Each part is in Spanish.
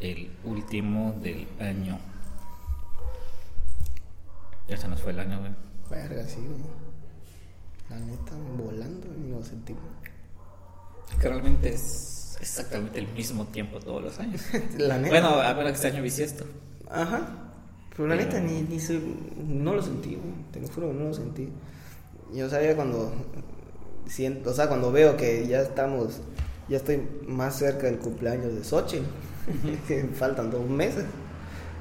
el último del año. Ya se nos fue el año, güey. Verga, sí, güey. La neta, volando, ni lo sentimos. Que realmente es exactamente el mismo tiempo todos los años. La neta. Bueno, a ver, este año bisiesto. Ajá. Pero la Pero- neta, ni, ni soy, no lo sentí, güey. Te lo juro no lo sentí. Yo sabía cuando siento, o sea, cuando veo que ya estamos, ya estoy más cerca del cumpleaños de Xochitl, que faltan dos meses.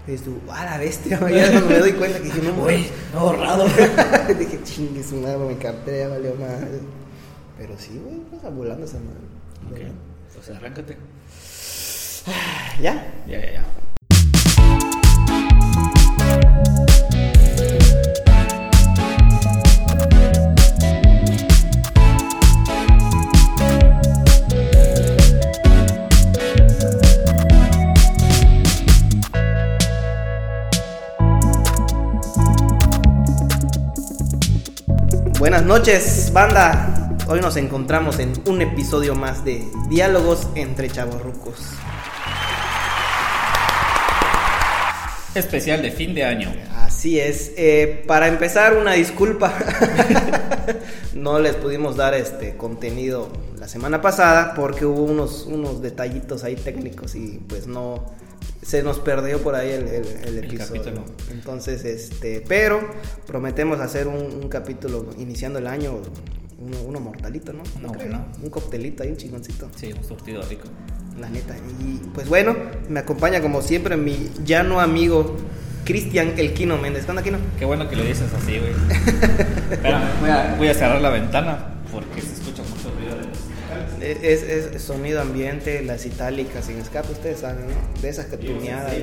Y dices tú, a la bestia, güey", ya cuando me doy cuenta que dije, no, Güey, no ahorrado. dije, chingue su madre, mi cartera ya valió más. Pero sí, güey, pasa volando esa madre. ok, pues arráncate. ¿Ya? Ya, ya, ya. Buenas noches, banda. Hoy nos encontramos en un episodio más de Diálogos entre Chavorrucos. Especial de fin de año. Así es. Eh, para empezar, una disculpa. no les pudimos dar este contenido la semana pasada porque hubo unos, unos detallitos ahí técnicos y pues no se nos perdió por ahí el, el- el episodio. capítulo. Entonces, este, pero prometemos hacer un, un capítulo iniciando el año, uno, uno mortalito, ¿no? Uno creo? bueno. Un coctelito ahí, un chingoncito. Sí, un surtido rico. La neta. Y pues bueno, me acompaña como siempre mi llano amigo Cristian El Quino Méndez. ¿Qué onda, Quino? Qué bueno que lo dices así, güey. Espérame, voy a, voy a cerrar la ventana porque se Es, es- es sonido ambiente, las itálicas sin escape, ustedes saben, ¿no? De esas que tuneadas,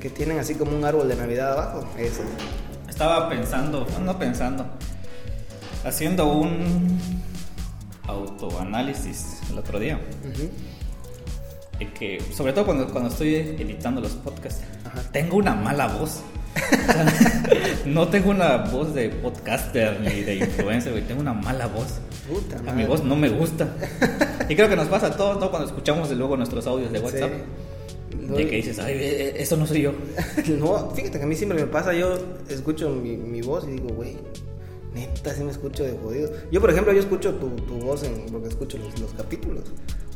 que tienen así como un árbol de Navidad abajo. Esas. Estaba pensando, no pensando, haciendo un autoanálisis el otro día. Y que, sobre todo cuando, cuando estoy editando los podcasts, Ajá. tengo una mala voz. No tengo una voz de podcaster ni de influencer, güey. Tengo una mala voz. Puta A madre. mi voz no me gusta. Y creo que nos pasa a todos, ¿no? Cuando escuchamos de luego nuestros audios de WhatsApp. Sí. De que dices, ay, eh, eh, eso no soy yo. No, fíjate que a mí siempre me pasa, yo escucho mi, mi voz y digo, güey, neta, sí me escucho de jodido. Yo, por ejemplo, yo escucho tu, tu voz en, porque escucho los, los capítulos.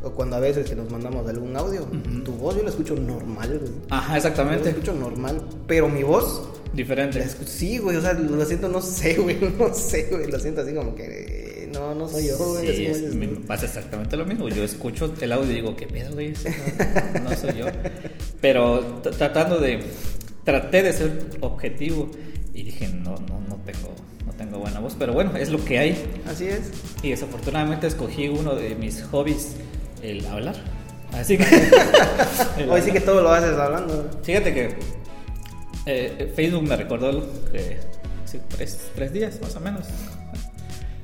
O cuando a veces que nos mandamos algún audio, tu voz yo la escucho normal, güey. Ajá, Yo la exactamente. escucho normal, pero mi voz, la Diferente. escucho, sí, güey, o sea, lo siento, no sé, güey, no sé, güey, lo siento así como que, no, no soy yo, güey. Sí, es- me pasa exactamente lo mismo. Yo escucho el audio y digo, ¿qué pedo, güey? No, no soy yo. Pero tratando de. Traté de ser objetivo y dije, no, no, no tengo, no tengo buena voz. Pero bueno, es lo que hay. Así es. Y desafortunadamente escogí uno de mis hobbies, el hablar. Así que. Hoy sí que todo lo haces hablando. Fíjate que eh, Facebook me recordó que hace tres, tres días más o menos.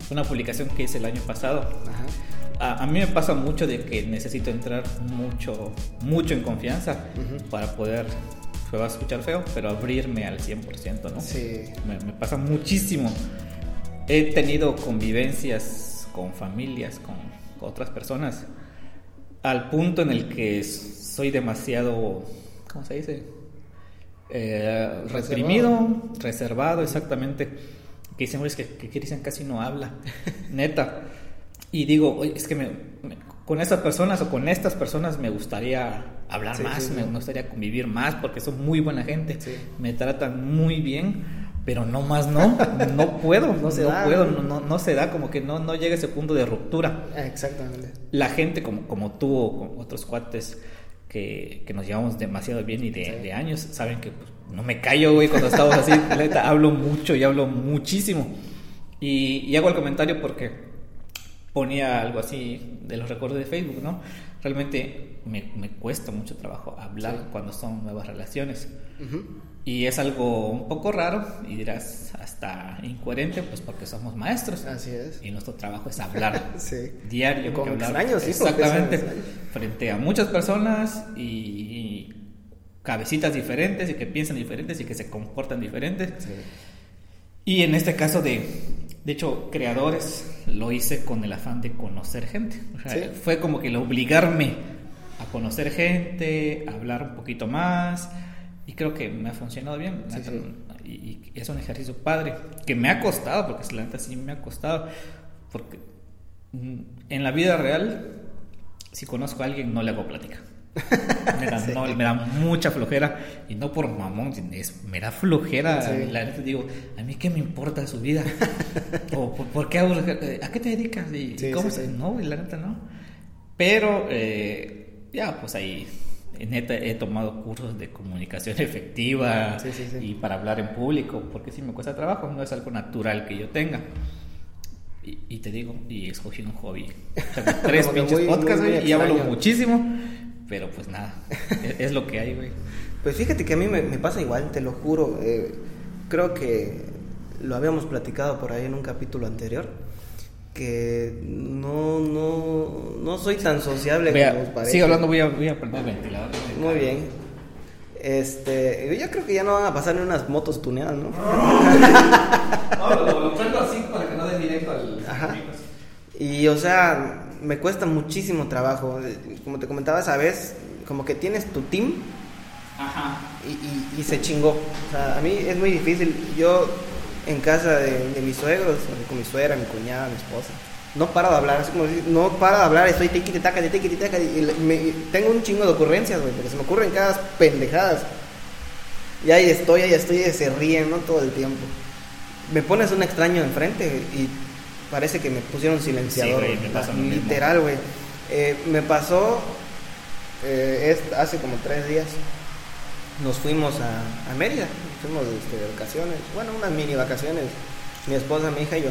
Una publicación que hice el año pasado. Ajá. A, a mí me pasa mucho de que necesito entrar mucho, mucho en confianza para poder, se va a escuchar feo, pero abrirme al 100%, ¿no? Sí. Me, me pasa muchísimo. He tenido convivencias con familias, con, con otras personas, al punto en el que soy demasiado, ¿cómo se dice? Eh, reprimido, reservado, exactamente. Que dicen, "Oye, es que, que Cristian casi no habla, neta. Y digo, oye, es que me- me- con estas personas o con estas personas me gustaría hablar Sí, más, sí, me gustaría convivir más porque son muy buena gente, me tratan muy bien, pero no más no, no puedo, no, se da. puedo, no, no, no se da, como que no, no llega a ese punto de ruptura. Exactamente. La gente como, como tú o como otros cuates que, que nos llevamos demasiado bien y de, Sí. de años, saben que pues, no me callo, güey, cuando estamos así, neta, hablo mucho y hablo muchísimo. Y, y hago el comentario porque ponía algo así de los recuerdos de Facebook, ¿no? Realmente me, me cuesta mucho trabajo hablar Sí. cuando son nuevas relaciones. Ujú. Y es algo un poco raro y dirás hasta incoherente, pues porque somos maestros. Así es. Y nuestro trabajo es hablar Sí. diario. Con extraños, sí, Exactamente. extraños. Frente a muchas personas y cabecitas diferentes y que piensan diferentes y que se comportan diferentes. Sí. Y en este caso de, de hecho, creadores, lo hice con el afán de conocer gente. O sea, Sí. fue como que el obligarme a conocer gente, a hablar un poquito más. Y creo que me ha funcionado bien. Sí, sí. Y, y es un ejercicio padre. Que me ha costado, porque la neta sí me ha costado. Porque mm, en la vida real, si conozco a alguien, no le hago plática. Me da, Sí. no, me da mucha flojera. Y no por mamón, es, me da flojera. Sí. La neta digo, ¿a mí qué me importa su vida? o ¿por, por qué hago? ¿A qué te dedicas? ¿Y Sí, cómo se-. No, y la neta no. Pero eh, ya, pues ahí, neta, he tomado cursos de comunicación efectiva Sí, sí, sí. y para hablar en público, porque sí me cuesta trabajo, no es algo natural que yo tenga. Y, y te digo, y escogí un hobby. Tengo tres Como que pinches podcasts, y hablo muchísimo, pero pues nada, es, es lo que hay, güey. Pues fíjate que a mí me, me pasa igual, te lo juro. eh, creo que lo habíamos platicado por ahí en un capítulo anterior. Que no, no, no soy tan sociable Vea, como parece. sigue hablando, voy a, voy a prender el ventilador. Muy bien. Este, yo creo que ya no van a pasar ni unas motos tuneadas, ¿no? No, lo, lo prendo así para que no dé directo al. Ajá. Y o sea, me cuesta muchísimo trabajo. Como te comentaba esa vez, como que tienes tu team Ajá. y, y- y se chingó. O sea, a mí es muy difícil. Yo en casa de, de mis suegros, con mi suegra, mi cuñada, mi esposa, no paro de hablar. Así como decir, no paro de hablar, estoy tiqui taca, tiqui taca. Y me- tengo un chingo de ocurrencias, güey, porque se me ocurren cada pendejadas. Y ahí estoy, ahí estoy, y se ríen, ¿no? Todo el tiempo. Me pones un extraño enfrente y parece que me pusieron silenciador. Sí, güey. pasa. Literal, güey. Eh, me pasó eh, es- hace como tres días. Nos fuimos a, a Mérida, fuimos este, de vacaciones, bueno, unas mini vacaciones, mi esposa, mi hija y yo.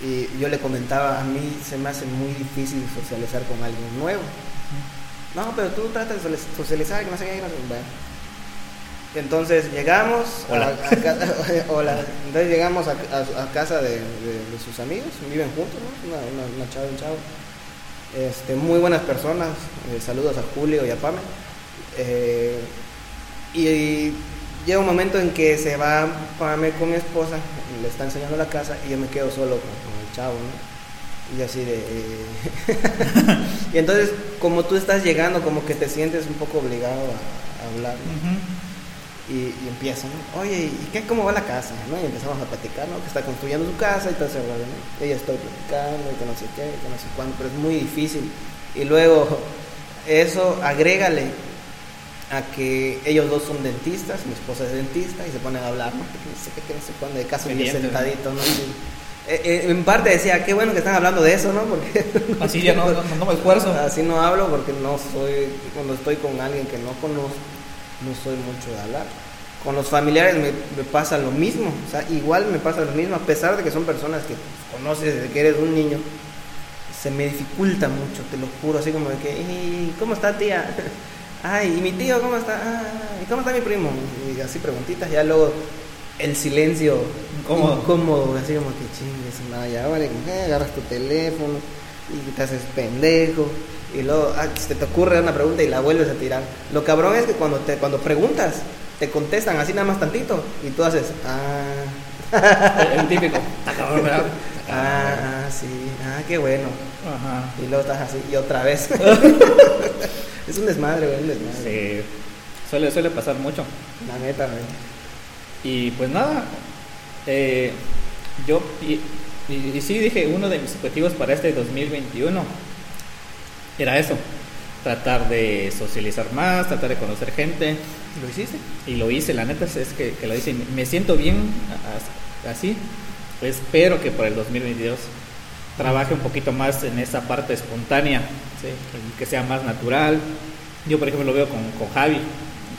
Y yo le comentaba, a mí se me hace muy difícil socializar con alguien nuevo. No, pero tú tratas de socializ- socializar, que no sé qué, no sé qué". Entonces llegamos Hola. A, a ca- hola. Entonces llegamos a, casa de, de- de sus amigos, viven juntos, ¿no? Una, una, una chava un chavo. Este, muy buenas personas. eh, saludos a Julio y a Pame. Eh, y, llega un momento en que se va Pame con mi esposa, le está enseñando la casa y yo me quedo solo con, con el chavo, ¿no? Y así de... eh, y entonces, como tú estás llegando, como que te sientes un poco obligado a, a hablar, ¿no? Y, y empiezan, ¿no? oye, ¿y qué, cómo va la casa? ¿no? Y empezamos a platicar, ¿no? Que está construyendo su casa y todo ese rollo, ¿no? Ella estoy platicando y que no sé qué, y que no sé cuándo, pero es muy difícil. Y luego, eso, agrégale a que ellos dos son dentistas, mi esposa es dentista, y se ponen a hablar, ¿no? Que no sé qué, que no sé cuándo, de caso ¿no? sentadito, ¿no? Y, eh, eh, en parte decía, qué bueno que están hablando de eso, ¿no? Porque Así ya no, no, no me esfuerzo. Así no hablo porque no soy, cuando estoy con alguien que no conozco, no soy mucho de hablar. Con los familiares me, me pasa lo mismo, o sea, igual me pasa lo mismo, a pesar de que son personas que conoces desde que eres un niño, se me dificulta mucho, te lo juro, así como de que, "¿Y ¿cómo está tía? Ay, ¿y mi tío cómo está? Ah, ¿y cómo está mi primo? Y así preguntitas, ya luego el silencio Incómodo. incómodo, así como que chingues, nada, ya vale, eh, agarras tu teléfono y te haces pendejo y luego ah, se te ocurre una pregunta y la vuelves a tirar. Lo cabrón es que cuando te cuando preguntas te contestan así nada más tantito y tú haces ah El típico. Cabrón, ¿verdad? ah, ah sí, ah qué bueno. Ajá. Y luego estás así y otra vez. es un desmadre, güey, un desmadre. Sí. Suele, suele pasar mucho. La neta, güey. Y pues nada, eh, yo y, y- sí dije, uno de mis objetivos para este 2021 era eso, tratar de socializar más, tratar de conocer gente, ¿Lo hiciste? y lo hice, la neta es que, que lo hice, me siento bien así, espero que para el 2022 trabaje un poquito más en esa parte espontánea, ¿sí? que, que sea más natural. Yo, por ejemplo, lo veo con, con Javi,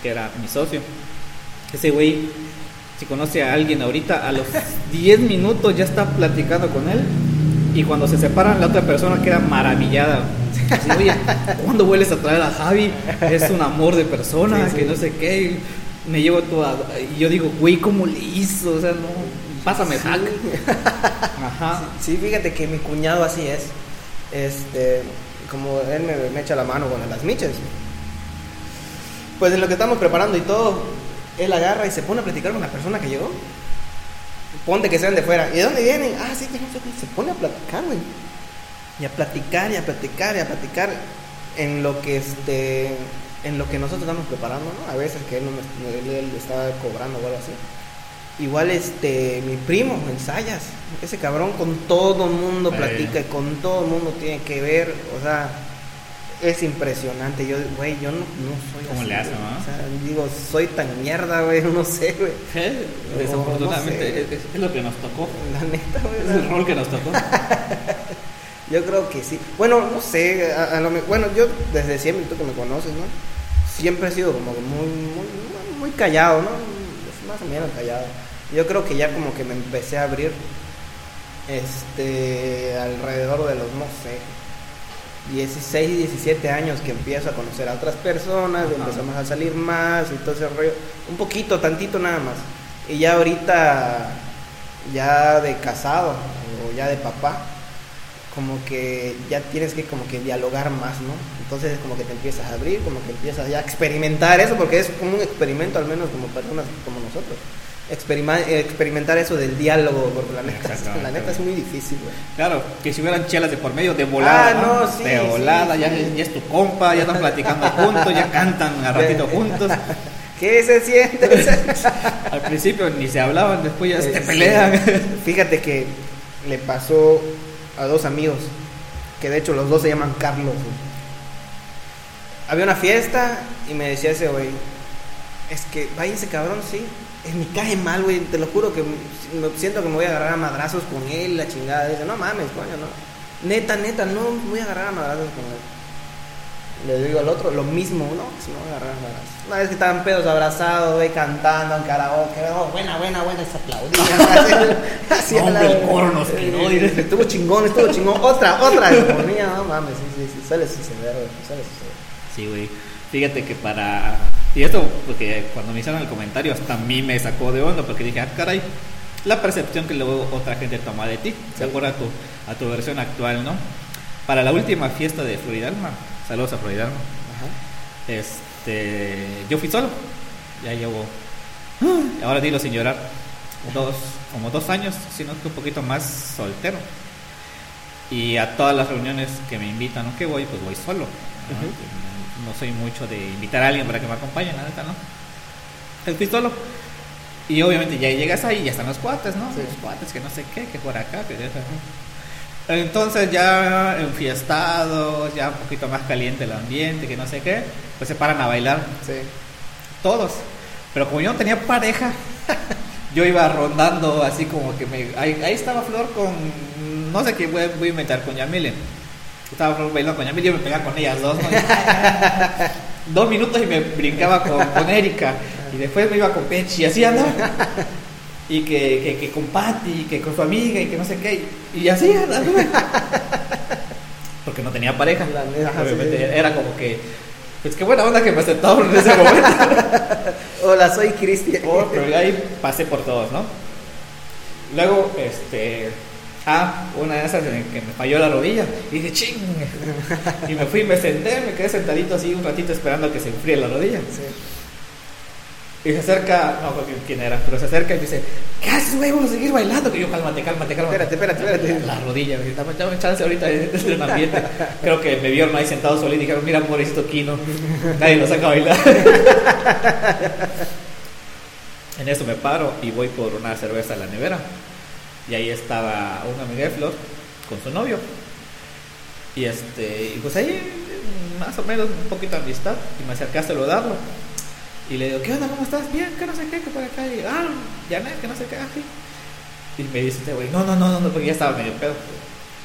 que era mi socio. Ese güey, si conoce a alguien ahorita, a los 10 minutos ya está platicando con él. Y cuando se separan, la otra persona queda maravillada. Así, Oye, ¿cuándo vuelves a traer a Javi? Es un amor de persona, Sí, sí. que no sé qué. Me llevo toda. Y yo digo, güey, ¿cómo le hizo? O sea, no. Pásame Sí. Ajá. Sí, fíjate que mi cuñado así es. Este, como él me, me echa la mano con las miches. Pues en lo que estamos preparando y todo, él agarra y se pone a platicar con la persona que llegó. Ponte que sean de fuera. ¿Y de dónde vienen? Ah, sí, que no sé qué. Se pone a platicar, güey. Y a platicar, y a platicar, y a platicar. en lo que este en lo que nosotros estamos preparando, ¿no? A veces que él, no me- él, él está cobrando o algo así. Igual este mi primo, el Sayas, ese cabrón con todo mundo platica y con todo mundo tiene que ver, o sea, es impresionante. Yo, güey, yo no, no soy ¿Cómo así, le hace, no? O sea, digo, soy tan mierda, güey, no sé, güey. Desafortunadamente no sé. es, es lo que nos tocó. La neta, güey. Es el rol que nos tocó. Yo creo que sí. Bueno, no sé, a- a lo bueno, yo desde siempre, tú que me conoces, ¿no? Siempre he sido como muy, muy, muy callado, ¿no? Más o menos callado. Yo creo que ya como que me empecé a abrir, este, alrededor de los, no sé, 16, 17 años que empiezo a conocer a otras personas, Ajá. empezamos a salir más y todo ese rollo. Un poquito, tantito nada más. Y ya ahorita, ya de casado o ya de papá, como que ya tienes que como que dialogar más, ¿no? Entonces como que te empiezas a abrir, como que empiezas ya a experimentar eso, porque es como un experimento al menos como personas como nosotros. Experimentar eso del diálogo, porque la neta, la neta es muy difícil, güey. Claro, que si hubieran chelas de por medio, de volada. Ah, ¿no? no, sí, de sí, volada, ya, sí. ya es tu compa, ya están platicando juntos, ya cantan a ratito juntos. ¿Qué se siente? Al principio ni se hablaban, después ya se Eh, pelean. Fíjate que le pasó a dos amigos, que de hecho los dos se llaman Carlos. güey. Había una fiesta y me decía ese güey, es que vaya ese cabrón, sí, me cae mal, güey, te lo juro que me- siento que me voy a agarrar a madrazos con él, la chingada. Dice, no mames, coño, no. Neta, neta, no me voy a agarrar a madrazos con él. Le digo al otro, lo mismo, no, si no voy a agarrar a madrazos. Una vez que estaban pedos abrazados, güey, cantando en karaoke, oh, buena, buena, buena, se aplaudían. Así a Hombre, la- el coro nos quedó, Eh. Estuvo chingón, estuvo chingón. Otra, otra, ponía, no mames, sí, sí, sí, suele suceder, güey, suele suceder. Sí, güey. Fíjate que para. Y esto, porque cuando me hicieron el comentario, hasta a mí me sacó de onda, porque dije, ah, caray, la percepción que luego otra gente toma de ti, de Sí. acuerdo a tu, a tu versión actual, ¿no? Para la última fiesta de Floridalma, saludos a Floridalma, Ajá. este, yo fui solo, ya llevo, ahora dilo sin llorar, dos, como dos años, sino que un poquito más soltero. Y a todas las reuniones que me invitan, ¿no? Que voy, pues voy solo. ¿no? No soy mucho de invitar a alguien para que me acompañe, la neta, ¿no? Fui solo. Y obviamente ya llegas ahí y ya están los cuates, ¿no? Sí. Los cuates que no sé qué, que por acá, que acá, ¿no? Entonces ya enfiestados, ya un poquito más caliente el ambiente, que no sé qué, pues se paran a bailar Sí. todos. Pero como yo no tenía pareja, yo iba rondando así como que me... Ahí, ahí estaba Flor con... No sé qué voy, a- voy a inventar con Yamile. Estaba bailando con Yamile y yo me pegaba con ellas dos. ¿no? dos minutos y me brincaba con, con Erika. Y después me iba con Pechi y así andaba. Y que, que, que con Patty, que con su amiga y que no sé qué. Y así andaba. Porque no tenía pareja. La neta, sí, Obviamente sí. era como que... Pues qué buena onda que me aceptaron en ese momento. Hola, soy Cristian. Oh, pero ahí pasé por todos, ¿no? Luego, este. Ah, una de esas en que me falló la rodilla. Y dije, ching. Y me fui, me senté, me quedé sentadito así un ratito esperando a que se enfríe la rodilla. Sí. Y se acerca, no recuerdo quién era, pero se acerca y me dice, ¿qué haces, güey? Vamos a seguir bailando. Que yo, cálmate, cálmate, cálmate. Espérate, espérate, espérate. La rodilla, me dame, dame chance ahorita de de un ambiente. Creo que me vieron ahí sentado solo y dijeron, mira, pobrecito Kino. Nadie lo saca a bailar. En eso me paro y voy por una cerveza a la nevera. Y ahí estaba una amiga de Flor con su novio. Y este, pues ahí más o menos un poquito de amistad. Y me acerqué a saludarlo. Y le digo, ¿qué onda? ¿Cómo estás? Bien, que no sé qué, que por acá. Y ah, Janet, que no sé qué. Y me dice este güey, no, no, no, no, porque ya estaba medio pedo.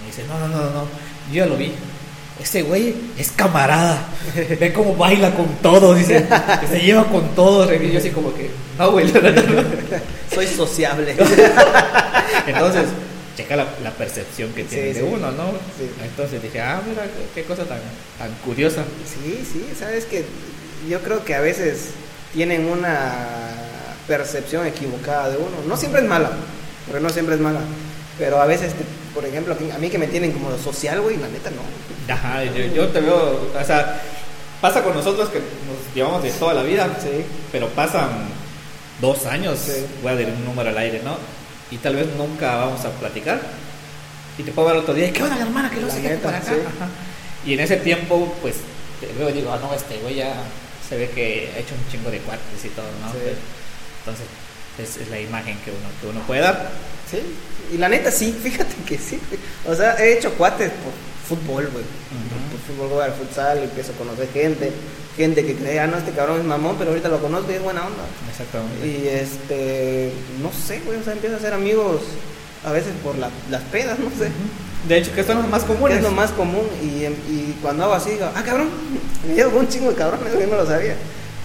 Me dice, no, no, no, no, yo ya lo vi. Ese güey es camarada. Ve cómo baila con todos, dice. Se lleva con todos. Y yo así como que, no, güey, la neta no. Soy sociable. Entonces, checa la, la percepción que Sí, tiene de sí. uno, ¿no? Sí. Entonces dije, ah, mira, qué cosa tan, tan curiosa. Sí, sí, sabes que yo creo que a veces tienen una percepción equivocada de uno. No siempre es mala, pero no siempre es mala. Pero a veces, por ejemplo, a mí que me tienen como social, güey, la neta no. Ajá, yo, yo te veo, o sea, pasa con nosotros que nos llevamos de toda la vida, Sí. pero pasan dos años, Sí. voy a dar un número al aire, ¿no? Y tal vez nunca vamos a platicar. Y te puedo ver otro día, ¿y qué onda, hermana? Que no La sé qué neta, por acá. sí. Y en ese tiempo, pues, y digo, ah, no, este güey ya se ve que ha hecho un chingo de cuates y todo, ¿no? Sí. Entonces, es, es la imagen que uno, que uno puede dar. Sí, y la neta sí, fíjate que sí. O sea, he hecho cuates por fútbol, güey. Fútbol, voy al futsal, empiezo a conocer gente. Gente que cree, ah, no, este cabrón es mamón, pero ahorita lo conozco y es buena onda. Exactamente. Y este, no sé, güey, o sea, empiezo a hacer amigos a veces por la- las pedas, no sé. De hecho, que son los más comunes. es lo más común y, y cuando hago así, digo, ah, cabrón, me llevo un chingo de cabrones, yo no lo sabía.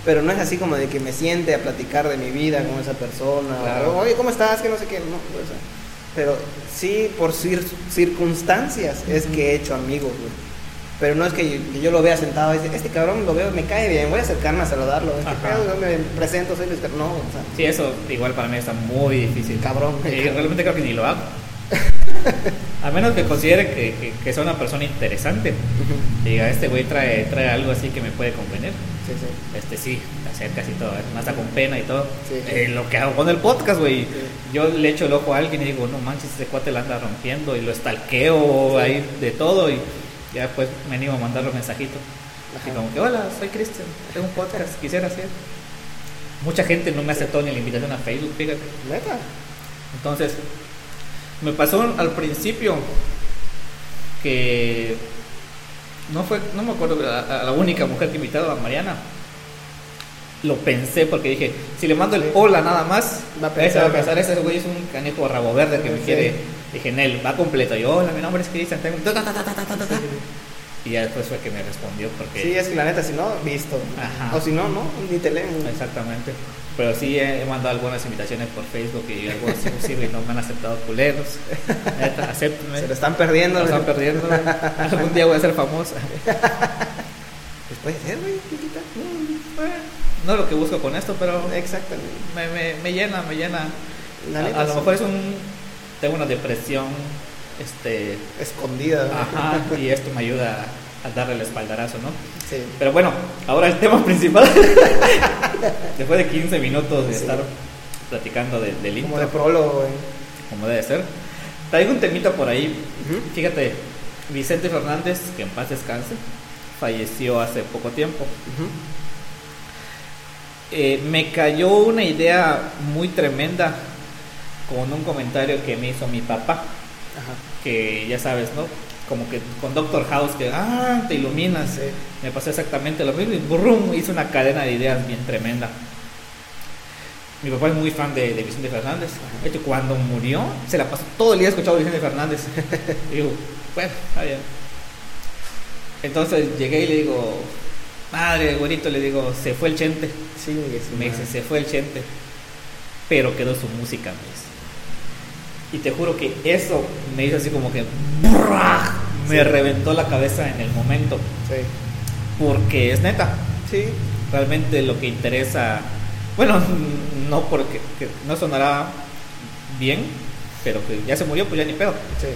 Pero no es así como de que me siente a platicar de mi vida con esa persona. Claro. O, Oye, ¿cómo estás? Que no sé qué. No, o sea, pero sí, por cir- circunstancias es que he hecho amigos, güey. Pero no es que yo, que yo lo vea sentado y dice, este cabrón lo veo, me cae bien, voy a acercarme a saludarlo. Este pedo, yo me presento, soy Luis No, o sea, Sí, eso igual para mí está muy difícil. Cabrón. Y realmente creo que ni lo hago. A menos que considere que, que, que sea una persona interesante. Diga, este güey trae, trae algo así que me puede convenir. sí, sí. Este sí, acercas y todo, más hasta con pena y todo. Sí. Eh, lo que hago con el podcast, güey. Sí. Yo le echo el ojo a alguien y digo, no manches, ese cuate la anda rompiendo y lo stalkeo ahí de todo y ya después me animo a mandarle un mensajito. Así Ajá. como que, hola, soy Cristian, tengo un podcast, quisiera hacer. Mucha gente no me aceptó ni la invitación a Facebook, fíjate. Neta. Entonces, me pasó al principio que no fue, no me acuerdo, a, a la única mujer que he invitado, a Mariana. Lo pensé porque dije, si le mando el hola nada más, Va a pensar, va a pensar, ese güey es un canijo rabo verde que me quiere. Dije, Nel, va completo. Yo, hola, mi nombre es Cristian. tengo- ta, ta, ta, ta, ta, ta, ta, ta". Y ya después fue que me respondió porque... Sí, es que la neta, si no, visto. Ajá. O si no, no, ni te leen. Exactamente. Pero sí he, he mandado algunas invitaciones por Facebook y algunos sí, sí, güey, no me han aceptado culeros. Neta, acéptenme. Se lo están perdiendo. Lo están perdiendo. Algún día voy a ser famosa. Pues puede ser, güey, no lo que busco con esto, pero Exactamente. me, me, me llena, me llena. La A, lo mejor es un. Tengo una depresión. Este. Escondida. Ajá. Y esto me ayuda a darle el espaldarazo, ¿no? Sí. Pero bueno, ahora el tema principal. Después de 15 minutos de Sí. estar platicando de- del Como intro, de prólogo, güey. como debe ser. Traigo un temita por ahí. Fíjate, Vicente Fernández, que en paz descanse, falleció hace poco tiempo. Eh, me cayó una idea muy tremenda con un comentario que me hizo mi papá, Ajá. que ya sabes, ¿no? Como que con Doctor House, que, ah, te iluminas. Sí. Me pasó exactamente lo mismo y brum, hizo una cadena de ideas bien tremenda. Mi papá es muy fan de, de Vicente Fernández. De hecho, cuando murió, se la pasó todo el día escuchando a Vicente Fernández. y digo, bueno, está bien. Entonces llegué y le digo, madre, güerito, le digo, se fue el chente. Sí, Me dice, se fue el chente. Pero quedó su música, me dice. Y te juro que eso me hizo así como que me Sí. reventó la cabeza en el momento. Sí. Porque es neta. Sí. Realmente lo que interesa. Bueno, no porque que no sonará bien, pero que ya se murió, pues ya ni pedo. Sí.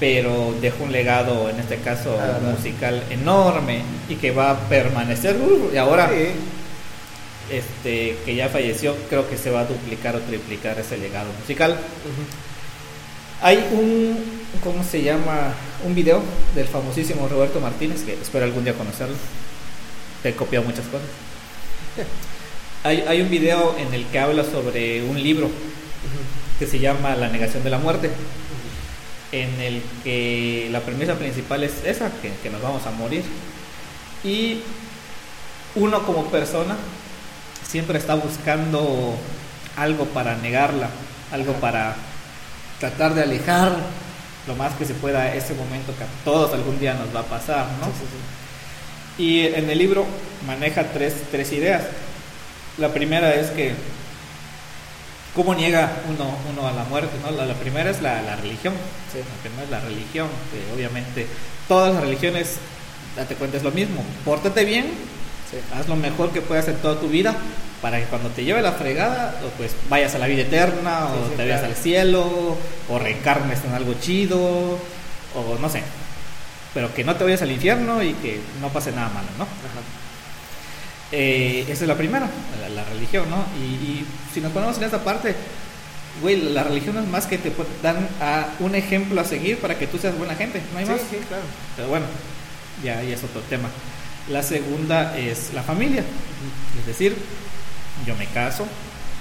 Pero dejó un legado, en este caso Ah, musical, enorme y que va a permanecer. uh, y ahora, Sí. este, que ya falleció, creo que se va a duplicar o triplicar ese legado musical. Hay un, ¿cómo se llama? Un video del famosísimo Roberto Martínez, que espero algún día conocerlo. Te he copiado muchas cosas. Hay, hay un video en el que habla sobre un libro que se llama La negación de la muerte, en el que la premisa principal es esa, que, que nos vamos a morir. Y uno como persona siempre está buscando algo para negarla, algo para tratar de alejar lo más que se pueda ese momento que a todos algún día nos va a pasar, ¿no? Sí, sí, sí. Y en el libro maneja tres, tres ideas. La primera es que, ¿cómo niega uno, uno a la muerte? ¿no? La, la primera es la, la religión. Sí. La primera es la religión, que obviamente todas las religiones, date cuenta, es lo mismo. Pórtate bien, Sí. haz lo mejor que puedas en toda tu vida para que cuando te lleve la fregada, o pues vayas a la vida eterna, o sí, te vayas claro. al cielo, o reencarnes en algo chido, o no sé. Pero que no te vayas al infierno y que no pase nada malo, ¿no? Ajá. Eh, esa es la primera, la, la religión, ¿no? Y, y si nos ponemos en esta parte, güey, la religión es más que te dan a un ejemplo a seguir para que tú seas buena gente, no hay Sí, más. sí, claro. Pero bueno, ya, ya es otro tema. La segunda es la familia. Es decir, yo me caso,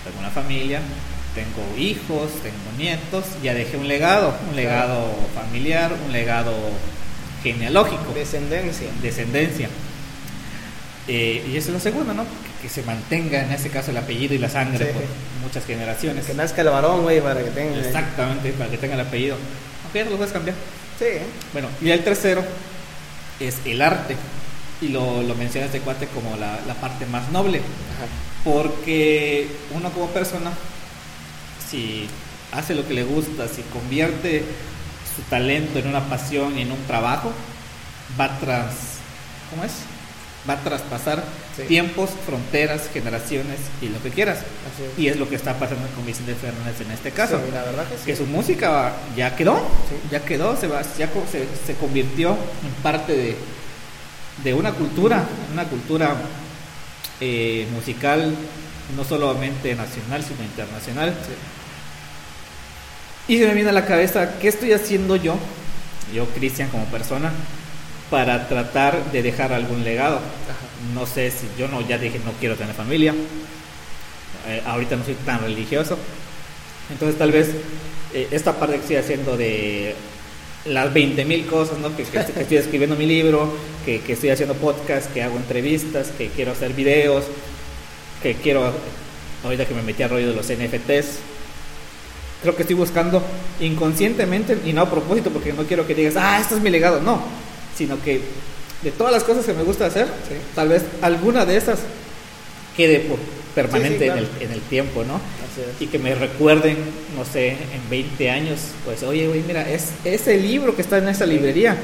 tengo una familia, tengo hijos, tengo nietos, ya dejé un legado, un legado familiar, un legado genealógico. Descendencia. Descendencia. Eh, y eso es lo segundo, ¿no? Que, se mantenga en ese caso el apellido y la sangre por muchas generaciones. Que nazca el varón, güey, para que tenga. Exactamente, para que tenga el apellido. Aunque ya lo puedes cambiar. Sí. Bueno, y el tercero es el arte. Y lo, lo menciona este cuate como la, la parte más noble. Porque uno como persona, si hace lo que le gusta, si convierte su talento en una pasión y en un trabajo, va tras, ¿cómo es? Va a traspasar tiempos, fronteras, generaciones y lo que quieras. Y es lo que está pasando con Vicente Fernández en este caso. la verdad que, su música ya quedó, ya quedó, se, va, ya se, se convirtió en parte de, de una cultura, una cultura eh, musical no solamente nacional, sino internacional. Y se me viene a la cabeza, ¿qué estoy haciendo yo, yo Cristian como persona, para tratar de dejar algún legado? No sé si yo no, ya dije, no quiero tener familia, eh, ahorita no soy tan religioso, entonces tal vez eh, esta parte que estoy haciendo de las 20 mil cosas, ¿no? Que, estoy escribiendo mi libro, que, que, estoy haciendo podcast, que hago entrevistas, que quiero hacer videos, que quiero, ahorita que me metí a rollo de los NFTs, creo que estoy buscando inconscientemente y no a propósito, porque no quiero que digas, ah, esto es mi legado, no, sino que de todas las cosas que me gusta hacer, tal vez alguna de esas quede por permanente en, el, en, el, tiempo, ¿no? Y que me recuerden, no sé, en 20 años, pues, oye, güey, mira, es ese libro que está en esa librería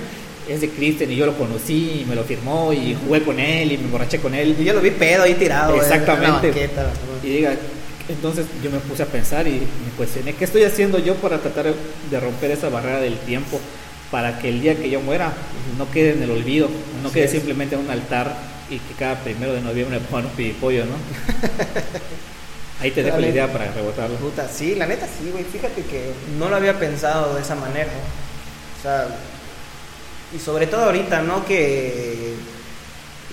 es de Kristen y yo lo conocí y me lo firmó y jugué con él y me emborraché con él. Y yo lo vi pedo ahí tirado. Exactamente. y diga, entonces yo me puse a pensar y me cuestioné, ¿qué estoy haciendo yo para tratar de romper esa barrera del tiempo? Para que el día que yo muera no quede en el olvido, no quede simplemente en un altar y que cada primero de noviembre me pongan un ¿no? Ahí te dejo la idea para rebotarlo. Puta, sí, la neta sí, güey. Fíjate que no lo había pensado de esa manera. O sea, y sobre todo ahorita, ¿no? Que,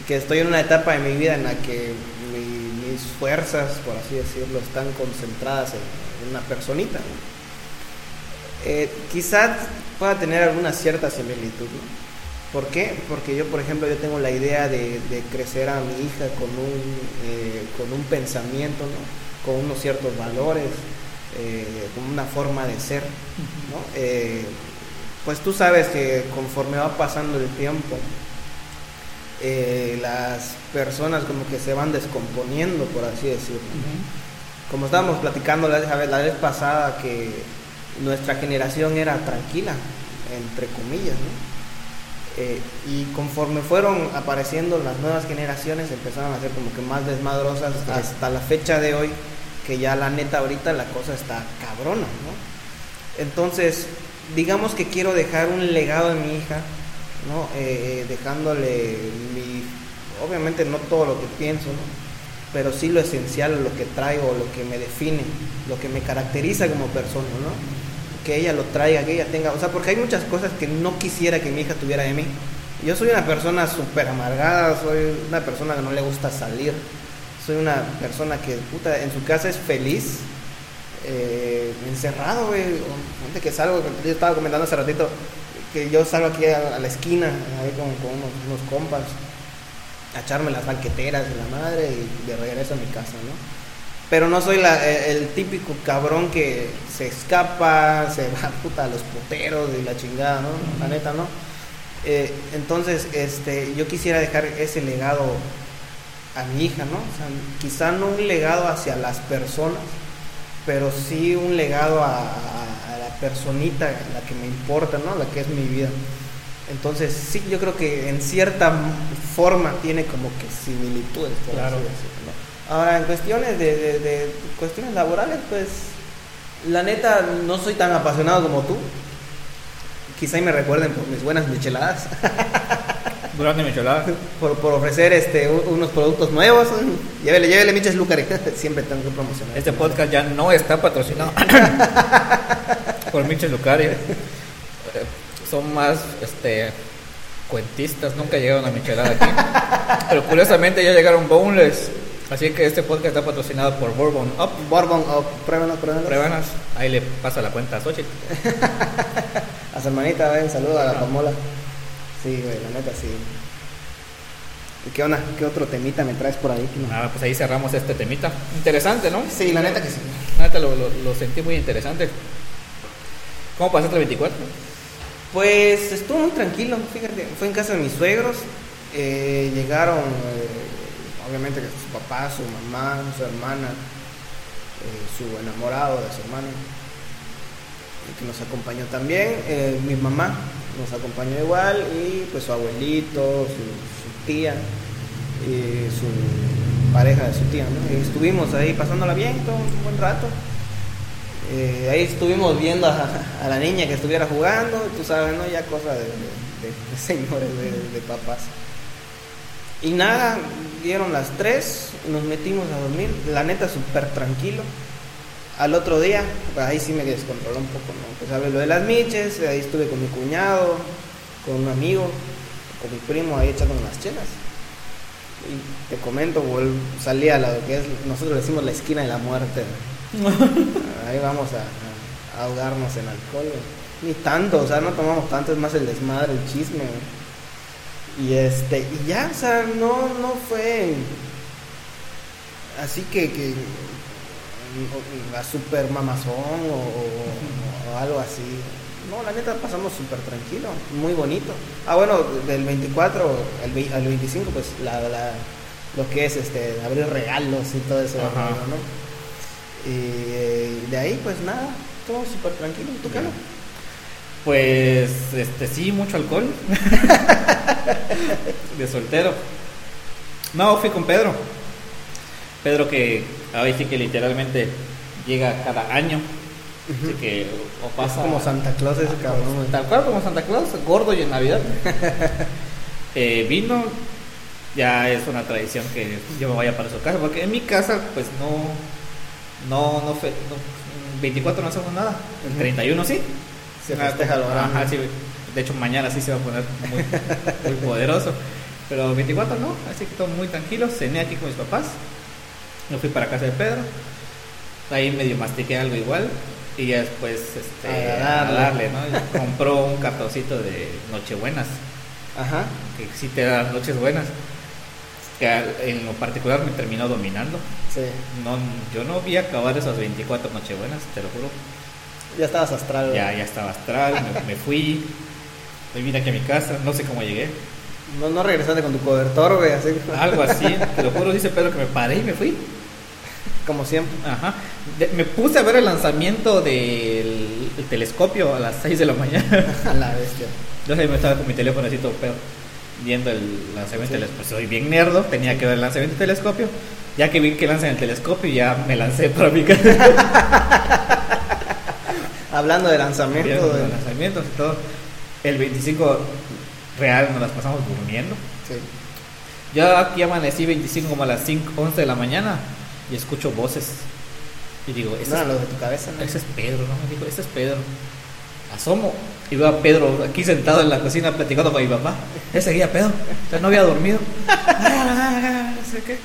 que estoy en una etapa de mi vida en la que mis fuerzas, por así decirlo, están concentradas en, una personita. Eh, quizás pueda tener alguna cierta similitud, ¿no? ¿Por qué? Porque yo, por ejemplo, yo tengo la idea de, crecer a mi hija con un, eh, con un pensamiento, ¿no? con unos ciertos valores, eh, con una forma de ser. ¿no? Eh, pues tú sabes que conforme va pasando el tiempo, las personas como que se van descomponiendo, por así decirlo. Como estábamos platicando la la vez pasada, que nuestra generación era tranquila, entre comillas, ¿no? Eh, y conforme fueron apareciendo las nuevas generaciones, empezaron a ser como que más desmadrosas hasta la fecha de hoy, que ya la neta ahorita la cosa está cabrona, ¿no? Entonces, digamos que quiero dejar un legado en mi hija, ¿no? Eh, eh, dejándole mi, obviamente no todo lo que pienso, ¿no? Pero sí lo esencial, lo que traigo, lo que me define, lo que me caracteriza como persona, ¿no? que ella lo traiga, que ella tenga, o sea, porque hay muchas cosas que no quisiera que mi hija tuviera de mí. Yo soy una persona súper amargada, soy una persona que no le gusta salir, soy una persona que, puta, en su casa es feliz, eh, encerrado, güey, antes que salgo, yo estaba comentando hace ratito, que yo salgo aquí a, la esquina, ahí con, unos, unos compas, a echarme las banqueteras de la madre y de regreso a mi casa, ¿no? Pero no soy eh, el, típico cabrón que se escapa, se va puta a los puteros y la chingada, ¿no? La neta, ¿no? Eh, entonces, este, yo quisiera dejar ese legado a mi hija, ¿no? O sea, quizá no un legado hacia las personas, pero sí un legado a, la personita, la que me importa, ¿no? La que es mi vida. Entonces, sí, yo creo que en cierta forma tiene como que similitudes, claro. Ahora, en cuestiones de, cuestiones laborales, pues la neta no soy tan apasionado como tú. Quizá y me recuerden por mis buenas micheladas. Durante micheladas. Por, por ofrecer este, unos productos nuevos. Llévele, llévele Miches Lucari. Siempre tengo que promocionar. Este podcast ya no está patrocinado por Miches Lucari. Son más este cuentistas nunca llegaron a michelada aquí. Pero curiosamente ya llegaron boneless. Así que este podcast está patrocinado por Bourbon Up. Bourbon Up, pruébanos, pruébanos. Pruébanos. Ahí le pasa la cuenta a Xochitl. a su hermanita, ven, saludo a la famola. Sí, güey, la neta sí. ¿Y qué onda? ¿Qué otro temita me traes por ahí? Nada, pues ahí cerramos este temita. Interesante, ¿no? Sí, la neta que sí. La neta lo, lo, lo sentí muy interesante. ¿Cómo pasaste el 24? Pues estuvo muy tranquilo, fíjate, fue en casa de mis suegros, eh, llegaron, eh, obviamente su papá, su mamá, su hermana, eh, su enamorado de su hermano, que nos acompañó también, eh, mi mamá nos acompañó igual y pues su abuelito, su, su tía, su pareja de su tía, ¿no? Y estuvimos ahí pasándola bien todo un buen rato. Eh, ahí estuvimos viendo a, la niña que estuviera jugando, tú sabes, ¿no? Ya cosa de, señores, de, papás. Y nada, dieron las 3, nos metimos a dormir, la neta súper tranquilo. Al otro día, ahí sí me descontroló un poco, ¿no? Pues sabes, lo de las miches, ahí estuve con mi cuñado, con un amigo, con mi primo ahí echando unas chelas. Y te comento, salí a lo que es, nosotros decimos la esquina de la muerte. Ahí vamos a, a, ahogarnos en alcohol. Ni tanto, o sea, no tomamos tanto, es más el desmadre, el chisme. Y este, y ya, o sea, no, no fue así que, que a super mamazón o, o, o, algo así. No, la neta pasamos súper tranquilo, muy bonito. Ah, bueno, del 24 al, al 25, pues la, la, lo que es este abrir regalos y todo eso, ¿no? Y de ahí, pues nada, todo súper tranquilo. ¿Tú qué no? Pues, este, sí, mucho alcohol. de soltero. No, fui con Pedro. Pedro que ahora sí que literalmente llega cada año. Uh -huh. Así que o pasa. Es como Santa Claus ese ah, cabrón. Pues, tal cual como Santa Claus, gordo y en Navidad. eh, vino, ya es una tradición que yo me vaya para su casa, porque en mi casa, pues no no, no fue. No, 24 no hacemos nada. El 31 sí. Se festeja lo Ajá, sí. De hecho, mañana sí se va a poner muy, muy poderoso. Pero 24 no. Así que todo muy tranquilo. Cené aquí con mis papás. Me fui para casa de Pedro. Ahí medio mastiqué algo igual. Y ya después este, a darle, a darle ¿no? Compró un cartoncito de Nochebuenas. Ajá. Que sí te da Noches Buenas que en lo particular me terminó dominando. Sí. No, yo no vi acabar esas 24 nochebuenas, te lo juro. Ya estabas astral. Ya, ya estaba astral, me, me, fui, me vine aquí a mi casa, no sé cómo llegué. No, no regresaste con tu cobertor, güey, así. Algo así, te lo juro, dice Pedro que me paré y me fui. Como siempre. Ajá. De, me puse a ver el lanzamiento del el telescopio a las 6 de la mañana. a la bestia. Yo me estaba con mi teléfono así todo pedo viendo el lanzamiento sí. del pues soy bien nerdo, tenía que ver el lanzamiento del telescopio. Ya que vi que lanzan el telescopio, ya me lancé para mi casa. Hablando de lanzamiento, de lanzamientos y todo. El 25 real nos las pasamos durmiendo. Sí. Yo aquí amanecí 25 como a las 5, 11 de la mañana y escucho voces. Y digo, ese no, es, lo de tu cabeza, ¿no? Ese es Pedro, ¿no? Me dijo, ese es Pedro. Asomo y veo a Pedro aquí sentado en la cocina platicando con mi papá. Él seguía Pedro, o sea, no había dormido. no sé qué.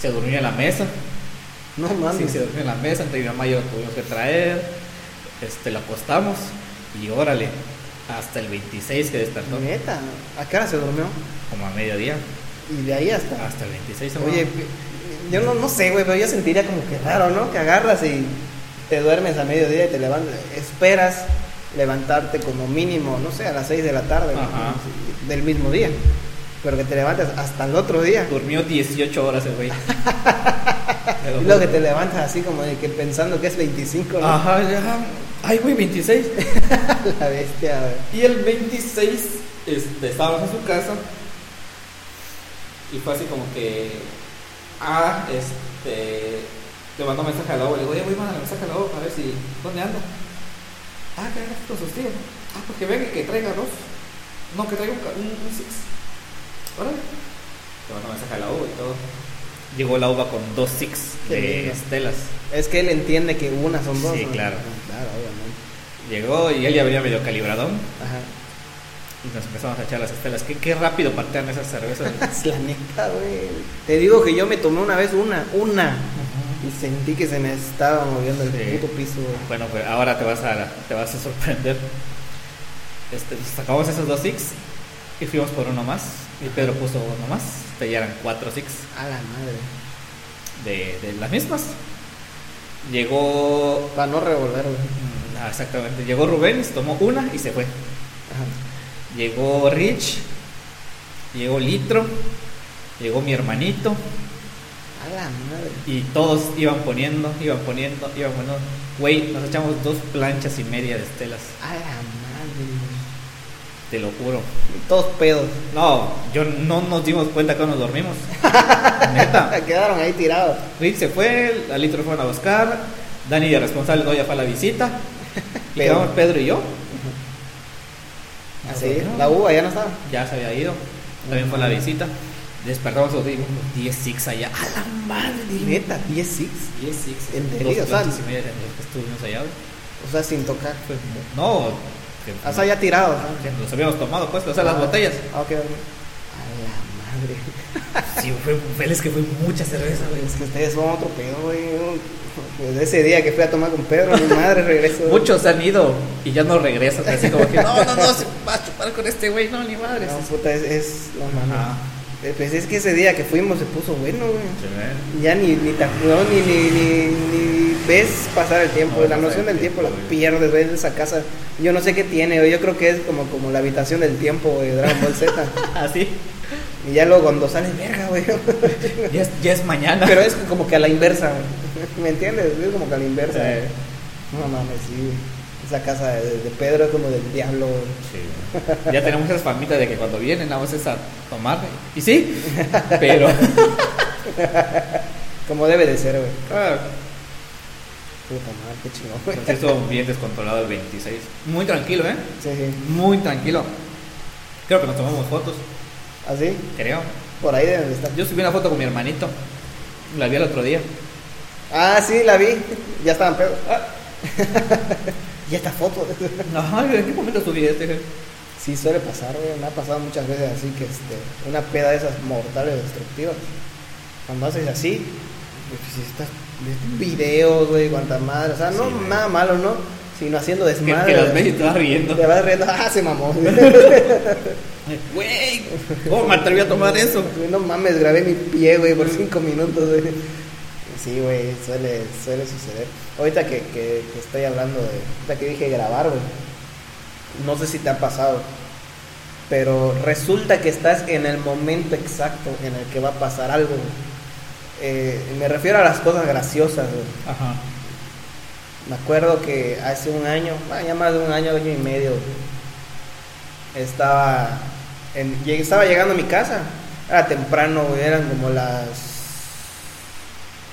Se durmió en la mesa. No mames. Sí, se durmió en la mesa, entre mi mamá y yo tuvimos que traer. Este, lo acostamos y órale, hasta el 26 que despertó. Neta, ¿a qué hora se durmió? Como a mediodía. Y de ahí hasta. Hasta el 26 Oye, yo no, no sé, güey, pero yo sentiría como que raro, ¿no? Que agarras y te duermes a mediodía y te levantas, esperas levantarte como mínimo, no sé, a las 6 de la tarde del mismo día. Pero que te levantes hasta el otro día. Durmió 18 horas el güey. y luego que te levantas así como de que pensando que es 25. ¿no? Ajá, ya. Ay, güey, 26. la bestia, güey. Y el 26 este, estábamos en su casa. Y fue así como que. Ah, este. Le mandó un mensaje a Lobo. Le digo, oye, voy a mandar mensaje a Lobo para ver si. ¿Dónde anda? Ah, que con sus tíos. Ah, porque venga que traiga dos. No, que traiga un, un, un six. Órale. Le mandó un mensaje a la uva y todo. Llegó la uva con dos six de estelas. Es que él entiende que una son dos. Sí, ¿no? claro. Claro, obviamente. Llegó y él ya venía medio calibradón. Ajá. Y nos empezamos a echar las estelas. Qué, qué rápido partean esas cervezas. La neta, güey. Te digo que yo me tomé una vez una, una. Y sentí que se me estaba moviendo el Sí. puto piso, güey. bueno, pues ahora te vas a, te vas a sorprender. Este, nos sacamos esos dos six y fuimos por uno más. Y Pedro puso uno más. Ya eran cuatro six A la madre. de, de las mismas. Llegó. Para no revolver, güey. mm, ah, exactamente. Llegó Rubén, tomó una y se fue. Ajá. Llegó Rich. Llegó Litro. Llegó mi hermanito. La madre. Y todos iban poniendo, iban poniendo, iban poniendo. Güey, nos echamos dos planchas y media de estelas. A la madre. Te lo juro. Todos pedos. No, yo no nos dimos cuenta que nos dormimos. Neta. Quedaron ahí tirados. Rick se fue, a Litro fueron a buscar. Dani de responsable Goya fue a la visita. Pedro. quedamos Pedro y yo. Así, la uva ya no estaba. Ya se había ido. También fue a la visita. Despertamos los 10 six allá. A la madre. Neta, 10 six. 10 six. ¿En Dos serio? O sea, los estuvimos allá. güey. O sea, sin tocar. Mu- no, O sea, ya tirados. ¿no? nos habíamos tomado, pues, o sea, las Ah. botellas. Ah, ok, ok. A la madre. Sí, fue, fue- es que fue mucha cerveza, güey. Es que ustedes son otro pedo, güey. Desde ese día que fui a tomar con Pedro, mi madre regresó. Muchos han ido y ya no regresan. Así como que, no, no, no, se va a chupar con este güey, no, ni madre. No, puta, es, es mames. Eh, Pues es que ese día que fuimos se puso bueno, güey. Ya ni, ni, no, ni, ni, ni, ni ves pasar el tiempo. No, la noción el del tiempo la tiempo, pierdes, ves esa casa. Yo no sé qué tiene, güey. Yo creo que es como, como la habitación del tiempo, de Dragon Ball Z. Así. y ya luego cuando sales, verga, güey. Ya es, ya es mañana. Pero es como que a la inversa, güey. ¿Me entiendes? Es como que a la inversa. Sí. No mames, sí, güey. Esa casa de, de Pedro es como del diablo. Sí. Ya tenemos esas famitas de que cuando vienen nada más es a tomar. Y sí, pero. Como debe de ser, güey. ah, Puta madre, qué chingón, güey. estuvo bien descontrolado el 26. Muy tranquilo, ¿eh? Sí, sí. Muy tranquilo. Creo que nos tomamos fotos, ¿Así? creo. Por ahí deben de estar. Yo subí una foto con mi hermanito. La vi el otro día. Ah, sí, la vi. Ya estaban pedos. Ah. y esta foto. Ay, ¿en qué momento subí este? sí, suele pasar, güey. Me ha pasado muchas veces así que este, una peda de esas mortales destructivas. Cuando haces así, pues, si estás videos, güey, cuánta madre. O sea, no Sí, güey. nada malo, ¿no? Sino haciendo Que, desmadre. que las ves y te vas riendo. Te vas riendo. Ah, se mamó. Güey, ¿cómo me atreví a tomar eso? No mames, grabé mi pie, güey, por cinco minutos, güey. Sí, güey, suele, suele suceder. Ahorita que, que, que estoy hablando de. Ahorita que dije grabar, güey. No sé si te ha pasado. Pero resulta que estás en el momento exacto en el que va a pasar algo, güey. Eh, me refiero a las cosas graciosas, güey. Ajá. Me acuerdo que hace un año, ah, ya más de un año, año y medio, güey, estaba, en, estaba llegando a mi casa. Era temprano, güey, eran como las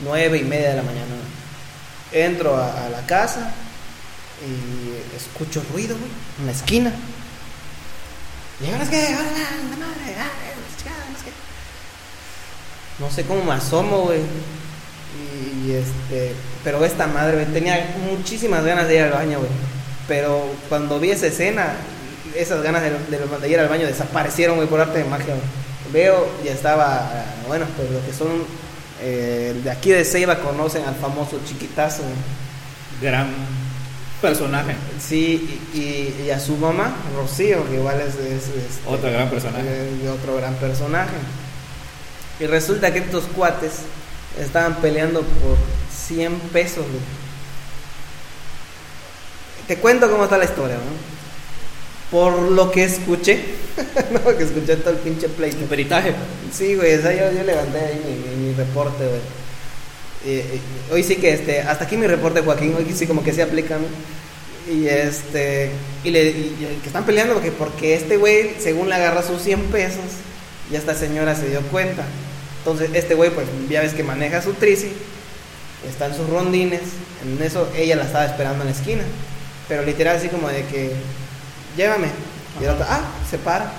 nueve y media de la mañana. Entro a, la casa y escucho ruido, en la esquina. Y ahora es que, ahora ah, chingada, no sé cómo me asomo, güey. Y, este, pero esta madre, tenía muchísimas ganas de ir al baño, güey. Pero cuando vi esa escena, esas ganas de, de- de ir al baño desaparecieron, güey, por arte de magia. Veo y estaba, bueno, pues los que son eh, de aquí de Ceiba conocen al famoso chiquitazo. Gran personaje. Sí, y, y- y a su mamá, Rocío, que igual es, es- es- Otro gran personaje. eh, otro gran personaje. Y resulta que estos cuates estaban peleando por 100 pesos. Te cuento cómo está la historia, ¿no? Por lo que escuché, no, que escuché todo el pinche pleito. El peritaje. Sí, güey, o sea, yo, yo levanté ahí mi, mi- mi reporte, güey. Y- y- hoy sí que, este, hasta aquí mi reporte, Joaquín, hoy sí como que se aplica, ¿no? Y este, y le, y- y que están peleando porque, porque este güey, según le agarra sus 100 pesos, ya esta señora se dio cuenta. Entonces, este güey, pues, ya ves que maneja su trici, está en sus rondines, en eso ella la estaba esperando en la esquina. Pero literal, así como de que, llévame. Y el otro, ah, se para.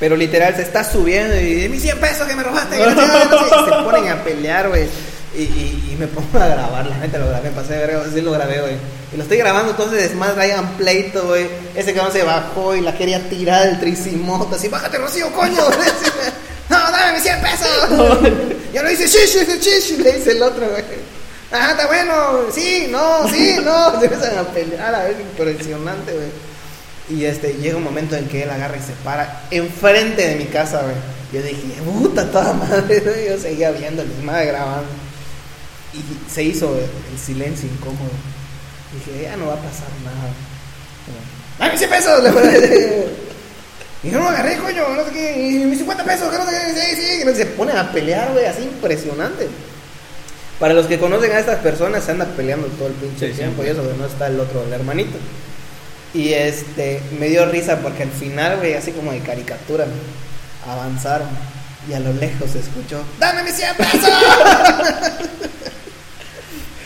Pero literal se está subiendo y de mis 100 pesos que me robaste. que no sé, no sé", y se ponen a pelear, güey. Y, y, y me pongo a grabar, la neta lo grabé, pasé de verga, sí lo grabé, güey. Y lo estoy grabando, entonces es más Ryan pleito, güey. Ese cabrón se bajó y la quería tirar del tricimoto, así, bájate, Rocío, coño. no, dame mis 100 pesos. Yo lo hice shishi, shishi, le dice el otro, güey. Ah, está bueno, sí, no, sí, no. Se empiezan a pelear, a ver, impresionante, güey. Y este, llega un momento en que él agarra y se para enfrente de mi casa, güey. Yo dije, puta toda madre, güey. Yo seguía viendo, mi madre grabando. Y se hizo el silencio incómodo. Dije, ya no va a pasar nada. ¡Dame 100 pesos! Y yo no lo agarré, coño, no sé qué. Y mis 50 pesos, que no sé qué. Sí, sí. Y se ponen a pelear, güey, así impresionante. Para los que conocen a estas personas, se andan peleando todo el pinche Sí, tiempo. Y eso, que no está el otro, el hermanito. Y este, me dio risa porque al final, güey, así como de caricatura, avanzaron. Y a lo lejos se escuchó, ¡Dame mis 100 pesos!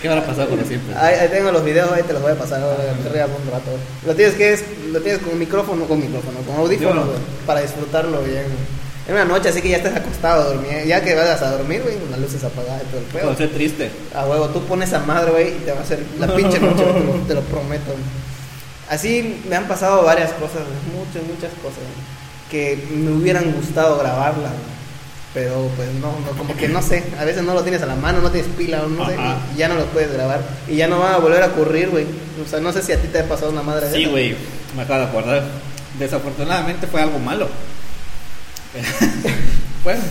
¿Qué habrá pasado con los siempre? Ahí, ahí tengo los videos, ahí te los voy a pasar arriba un rato. Lo tienes que es, lo tienes con micrófono, con micrófono, con audífono, no. güey, para disfrutarlo bien. En una noche, así que ya estás acostado a dormir, ya que vas a dormir, güey, las luces apagadas y todo el pedo. ser triste. A huevo, tú pones a madre, güey, y te va a hacer la pinche noche, te, lo, te lo prometo. güey. Así me han pasado varias cosas, muchas, muchas cosas, güey, que me hubieran gustado grabarlas. Pero pues no, no, como que no sé, a veces no lo tienes a la mano, no tienes pila no sé, Ajá. y ya no lo puedes grabar. Y ya no van a volver a ocurrir, güey. O sea, no sé si a ti te ha pasado una madre Sí, güey, me acabo de acordar. Desafortunadamente fue algo malo. bueno.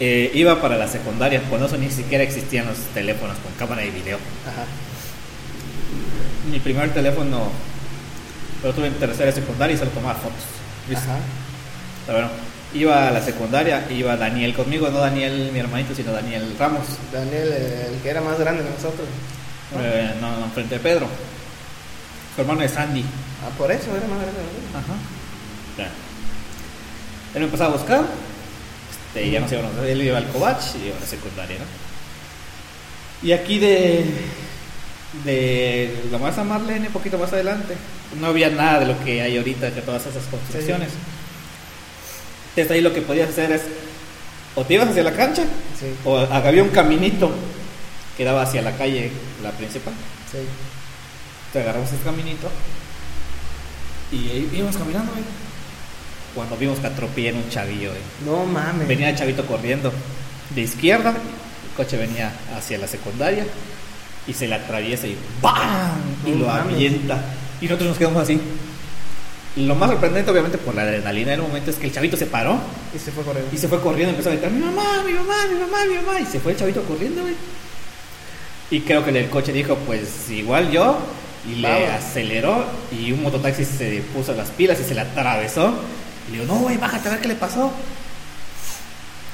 Eh, iba para la secundaria, cuando eso ni siquiera existían los teléfonos con cámara de video. Ajá. Mi primer teléfono lo tuve en tercera secundaria y solo tomaba fotos. ¿viste? Ajá. Pero bueno, iba a la secundaria, iba Daniel conmigo, no Daniel mi hermanito, sino Daniel Ramos, Daniel, el que era más grande que nosotros. ¿no? eh, no, no, frente de Pedro. Su hermano es Sandy. Ah, por eso era más grande. ¿no? Ajá. Ya. Él me empezó a buscar. Este, y ya nos íbamos. Él iba al Covach y yo a la secundaria, ¿no? Y aquí de. De la Masa Marlene, un poquito más adelante, no había nada de lo que hay ahorita, de todas esas construcciones. Entonces ahí lo que podías hacer es. O te ibas hacia la cancha, Sí, o había un caminito que daba hacia la calle, la principal. sí. Te agarramos el caminito y ahí íbamos caminando. Cuando vimos que atropellan un chavillo, güey. No mames. Venía el chavito corriendo de izquierda, el coche venía hacia la secundaria y se le atraviesa y ¡bam! Y No lo mames. avienta. Y nosotros nos quedamos así. Lo más sorprendente, obviamente, por la adrenalina del momento, es que el chavito se paró Y se fue corriendo. y se fue corriendo, empezó a gritar, mi mamá, mi mamá, mi mamá, mi mamá. Y se fue el chavito corriendo, güey. Y creo que el coche dijo, pues igual yo. Y le Vamos. aceleró y un mototaxi se puso las pilas y se le atravesó. Y le digo, no, güey, bájate a ver qué le pasó.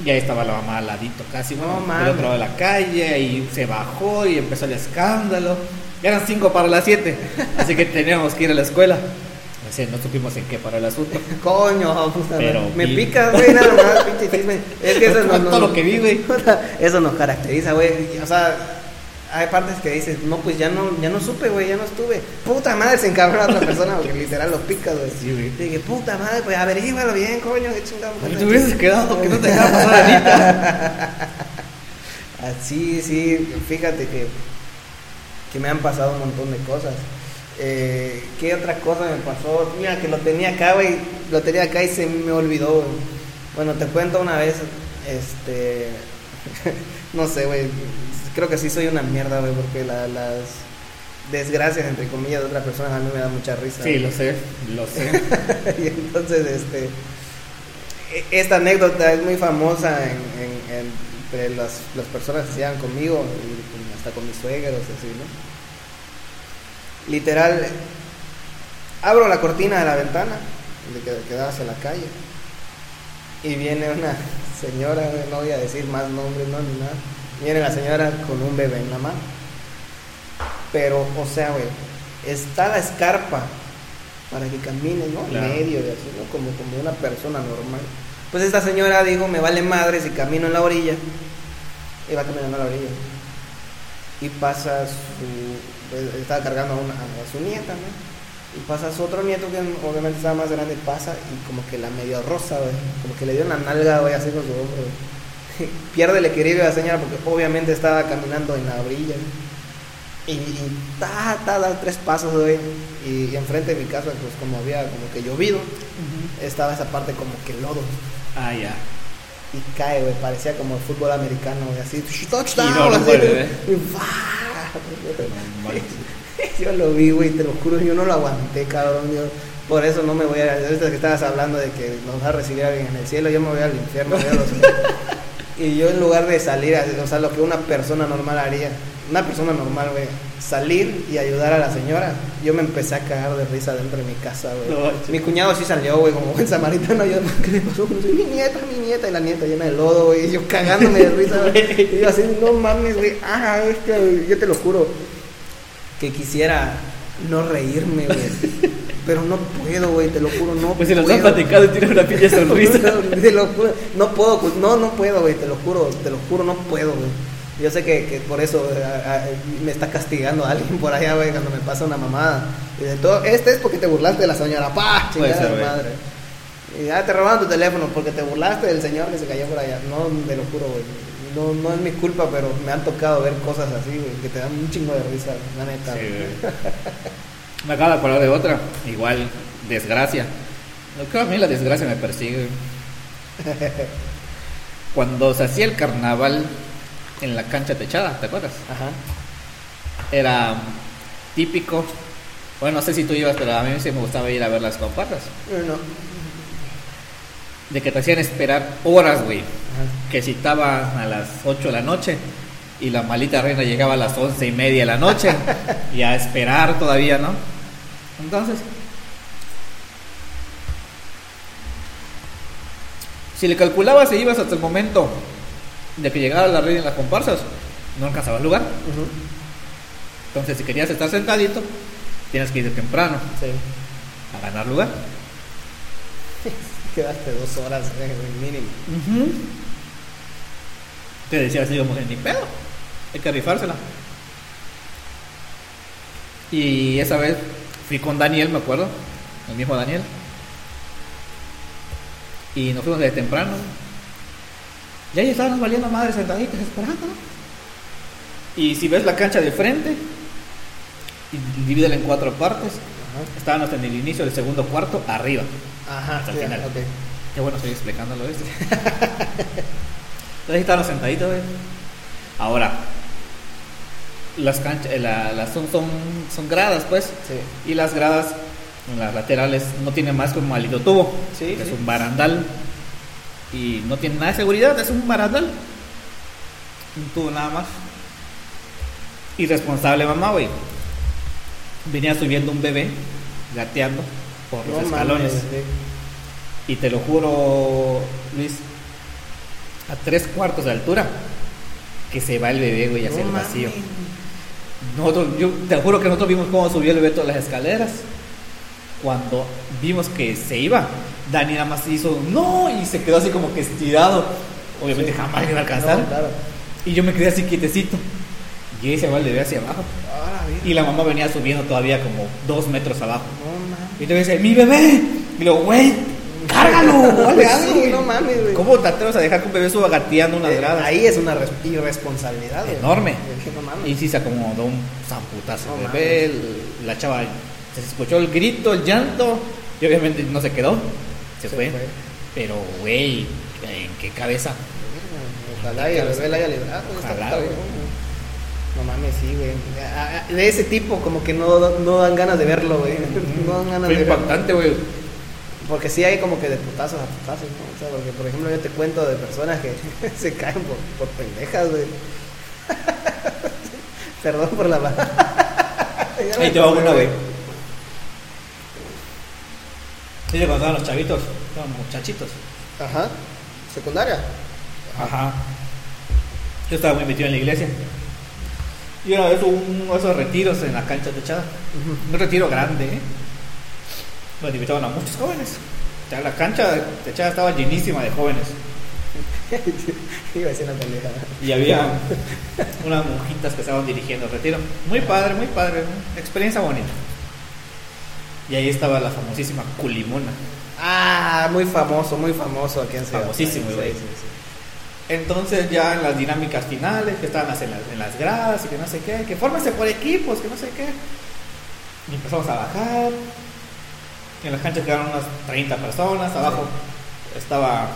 Y ahí estaba la mamá al ladito casi, No del otro lado de la calle. Y se bajó y empezó el escándalo. Ya eran cinco para las siete. Así que teníamos que ir a la escuela. Así, no supimos en qué paró el asunto. Coño, puta Pero. Me vi- picas, güey, nada más, pinche chisme. Es que eso no, todo lo que vi, güey. Eso nos caracteriza, güey. O sea, hay partes que dices, no, pues ya no, ya no supe, güey, ya no estuve. Puta madre, se encabrona a otra persona porque literal lo picas, güey. Sí, güey. Dije, puta madre, pues averígualo bien, coño, qué chingado. Si te hubieses quedado, que no te dejara pasar Anita. Así, sí, fíjate que, que me han pasado un montón de cosas. Eh, ¿Qué otra cosa me pasó? Mira, que lo tenía acá, güey. Lo tenía acá y se me olvidó, güey. Bueno, te cuento una vez, este. no sé, güey. Creo que sí soy una mierda, güey, porque la- las desgracias, entre comillas, de otra persona a mí me da mucha risa. Sí, lo sé, lo sé. y entonces, este, e- esta anécdota es muy famosa en, en- en- entre las, las personas que se llevan conmigo, y hasta con mis suegros, así, ¿no? Literal, abro la cortina de la ventana, de que, que da hacia la calle, y viene una señora, no voy a decir más nombres, no, ni nada, viene la señora con un bebé en la mano. Pero, o sea, güey, está la escarpa para que camine, ¿no? Claro. Medio y así, ¿no? Como, como una persona normal. Pues esta señora dijo, me vale madre si camino en la orilla. Y va caminando a la orilla. Y pasa su... pues, Estaba cargando a, una- a su nieta, ¿no? Y pasa su otro nieto que obviamente estaba más grande, pasa y como que la medio rosa, güey. Como que le dio una nalga, güey, así con su hombro, güey. pierde el equilibrio la señora porque obviamente estaba caminando en la orilla. Y, y ta, ta, da tres pasos, güey. Y, y enfrente de mi casa, pues como había como que llovido, estaba esa parte como que lodo. Ah, ya. Y cae, güey, parecía como el fútbol americano, güey, así, touchdown, Y no lo así, güey. ¿eh? Yo lo vi, güey, te lo juro, yo no lo aguanté, cabrón. Yo, por eso no me voy a. Ahorita que estabas hablando de que nos va a recibir alguien en el cielo, yo me voy al infierno. voy a los- y yo, en lugar de salir, o sea, lo que una persona normal haría, una persona normal, güey, salir y ayudar a la señora, yo me empecé a cagar de risa dentro de mi casa, güey. No, mi cuñado sí salió, güey, como buen samaritano. Yo, ¿qué le pasó? Mi nieta, mi nieta, y la nieta llena de lodo, güey, y yo cagándome de risa, güey. Y yo así, no mames, güey, ah, este, yo te lo juro que quisiera no reírme, güey. Pero no puedo, güey, te lo juro, no Pues si puedo. han platicado y tiene una pinche sonrisa. te lo juro, no puedo, pues, no, no puedo, güey, te lo juro, te lo juro, no puedo, güey. Yo sé que, que por eso eh, a- a- me está castigando alguien por allá, güey, cuando me pasa una mamada. Y de todo, este es porque te burlaste de la señora, pa, chingada ser, madre. Y ya te robaron tu teléfono porque te burlaste del señor que se cayó por allá. No, te lo juro, güey. No, no es mi culpa, pero me han tocado ver cosas así, güey, que te dan un chingo de risa, la neta. Sí. Me acabo de acordar de otra. Igual, desgracia. No creo a mí la desgracia me persigue. Cuando se hacía el carnaval en la cancha techada, ¿te acuerdas? Ajá. Era típico. Bueno, no sé si tú ibas, pero a mí sí me gustaba ir a ver las comparsas. No. De que te hacían esperar horas, güey. Que citaba a las 8 de la noche y la malita reina llegaba a las once y media de la noche y a esperar todavía, ¿no? Entonces, si le calculabas y ibas hasta el momento de que llegara la reina en las comparsas, no alcanzabas lugar. Entonces, si querías estar sentadito, tienes que ir de temprano Sí. a ganar lugar. Quedaste dos horas, eh, mínimo. Te decía así como que ni pedo, hay que rifársela. Y esa vez fui con Daniel, me acuerdo, el mismo Daniel. Y nos fuimos desde temprano. Y ahí estábamos valiendo madres sentaditos esperando. ¿no? Y si ves la cancha de frente, y divídela en cuatro partes, estábamos en el inicio del segundo cuarto, arriba. Ajá, Hasta el final. ok. Qué bueno estoy explicándolo esto. Entonces ahí estábamos sentaditos, güey. Ahora, las canchas, eh, la- las son, son, son gradas, pues. Sí. Y las gradas, en las laterales, no tienen más que un maldito tubo. Sí, es sí. un barandal. Y no tiene nada de seguridad, es un barandal. Un tubo nada más. Irresponsable mamá, güey. Venía subiendo un bebé, gateando por los escalones. mames. Y te lo juro, Luis, a tres cuartos de altura, que se va el bebé, güey, hacia No el vacío. Nosotros, yo te juro que nosotros vimos cómo subió el bebé todas las escaleras. Cuando vimos que se iba, Dani nada más hizo no y se quedó así como que estirado. Obviamente Sí. jamás iba a alcanzar. No, claro. Y yo me quedé así quietecito. Y ahí se va el bebé hacia abajo. Y la mamá venía subiendo todavía como dos metros abajo. No. Y te dice, mi bebé. Y luego, güey, cárgalo, Sí, güey". no mames, güey. ¿Cómo te atreves a dejar que un bebé suba gateando unas Eh, gradas? Ahí es una res- irresponsabilidad. Enorme. Es que No mames. Y sí se acomodó un zamputazo. No el bebé, el- la chava, se escuchó el grito, el llanto. Y obviamente no se quedó. Se, Se fue. fue. Pero, güey, ¿en qué cabeza? Ojalá y el bebé la haya librado. Ojalá. No mames, sí, güey. De ese tipo, como que no, no dan ganas de verlo, güey. No dan ganas Fue de verlo. impactante, güey. Porque sí hay como que de putazos a putazos, ¿no? O sea, porque por ejemplo yo te cuento de personas que se caen por, por pendejas, güey. Perdón por la me Ahí te va una, güey. Dice cuando estaban los chavitos, los muchachitos. Ajá. Secundaria. Ajá. Yo estaba muy metido en la iglesia. Y una vez hubo uno de esos retiros en la cancha techada. Un retiro grande, ¿eh? Donde invitaban a muchos jóvenes. Sea, la cancha techada estaba llenísima de jóvenes. Iba a decir una pendeja. Y había unas monjitas que estaban dirigiendo el retiro. Muy padre, muy padre. Experiencia bonita. Y ahí estaba la famosísima Culimona. Ah, muy famoso, muy famoso aquí en Ciudad. Famosísimo, Sí, güey. sí, sí. Entonces ya en las dinámicas finales, que estaban en las, en las gradas y que no sé qué, que fórmense por equipos, que no sé qué. Y empezamos a bajar. En las canchas quedaron unas 30 personas, abajo estaba,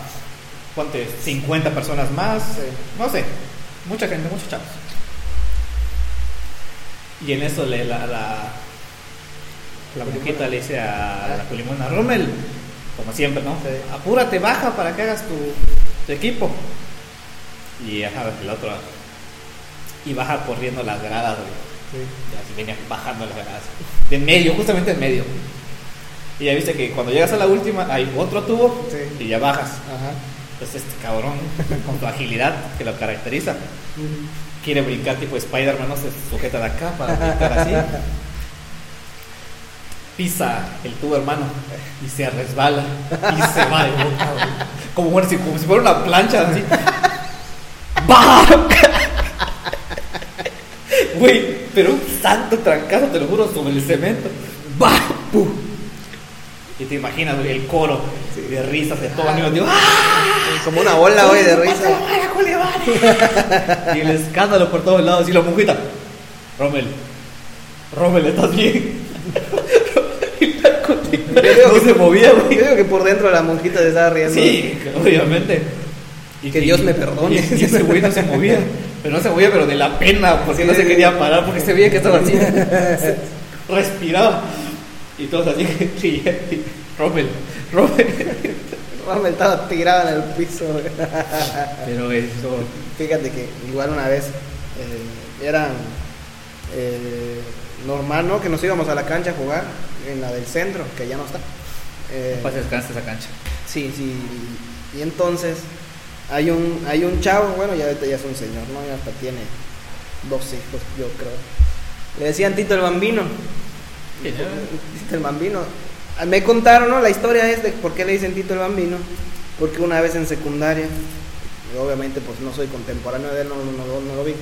ponte, 50 personas más, Sí. no sé, mucha gente, muchos chavos. Y en eso le, la, la, la brujita le dice a la culimona, Rommel, como siempre, ¿no? Sí. Apúrate, baja para que hagas tu, tu equipo. Y ajá, el otro. Y baja corriendo las gradas, güey. Y así venía bajando las gradas. De medio, justamente en medio. Y ya viste que cuando llegas a la última hay otro tubo Sí. y ya bajas. Ajá. Entonces este cabrón, con su agilidad que lo caracteriza, quiere brincar tipo Spider-Man, no se sujeta de acá para brincar así. Pisa el tubo, hermano, y se resbala y se va de boca. Como, bueno, si- como si fuera una plancha así. ¡Bam! Güey, pero un santo trancazo, te lo juro, sobre el cemento. ¡Bam! ¡Pum! Y te imaginas, güey, el coro de risas de todo el mundo. ¡Ah! Como una ola, güey, de risa. y el escándalo por todos lados. Y la mujita, Rommel, Rommel, ¿estás bien? y la colita digo no se movía, Yo güey. digo que por dentro la monjita se estaba riendo. Sí, obviamente. Y Que Dios me perdone. Y, y ese güey no se movía. Pero no se movía, pero de la pena, porque no se quería parar, porque se veía que estaba así. Respiraba. Y todos así, y, y, Rommel, Rommel. Rommel estaba tirado en el piso. Pero eso. Fíjate que igual una vez eh, eran eh, normal, ¿no? Que nos íbamos a la cancha a jugar en la del centro, que ya no está. Eh, No descansa esa cancha. sí, sí. Y entonces hay un hay un chavo, bueno, ya ya es un señor, ¿no? Ya hasta tiene dos hijos, yo creo. Le decían Tito el Bambino. Tito el Bambino. Ah, Me contaron, ¿no? La historia es de por qué le dicen Tito el Bambino. Porque una vez en secundaria, obviamente pues no soy contemporáneo de él, no, no, no- no lo vi.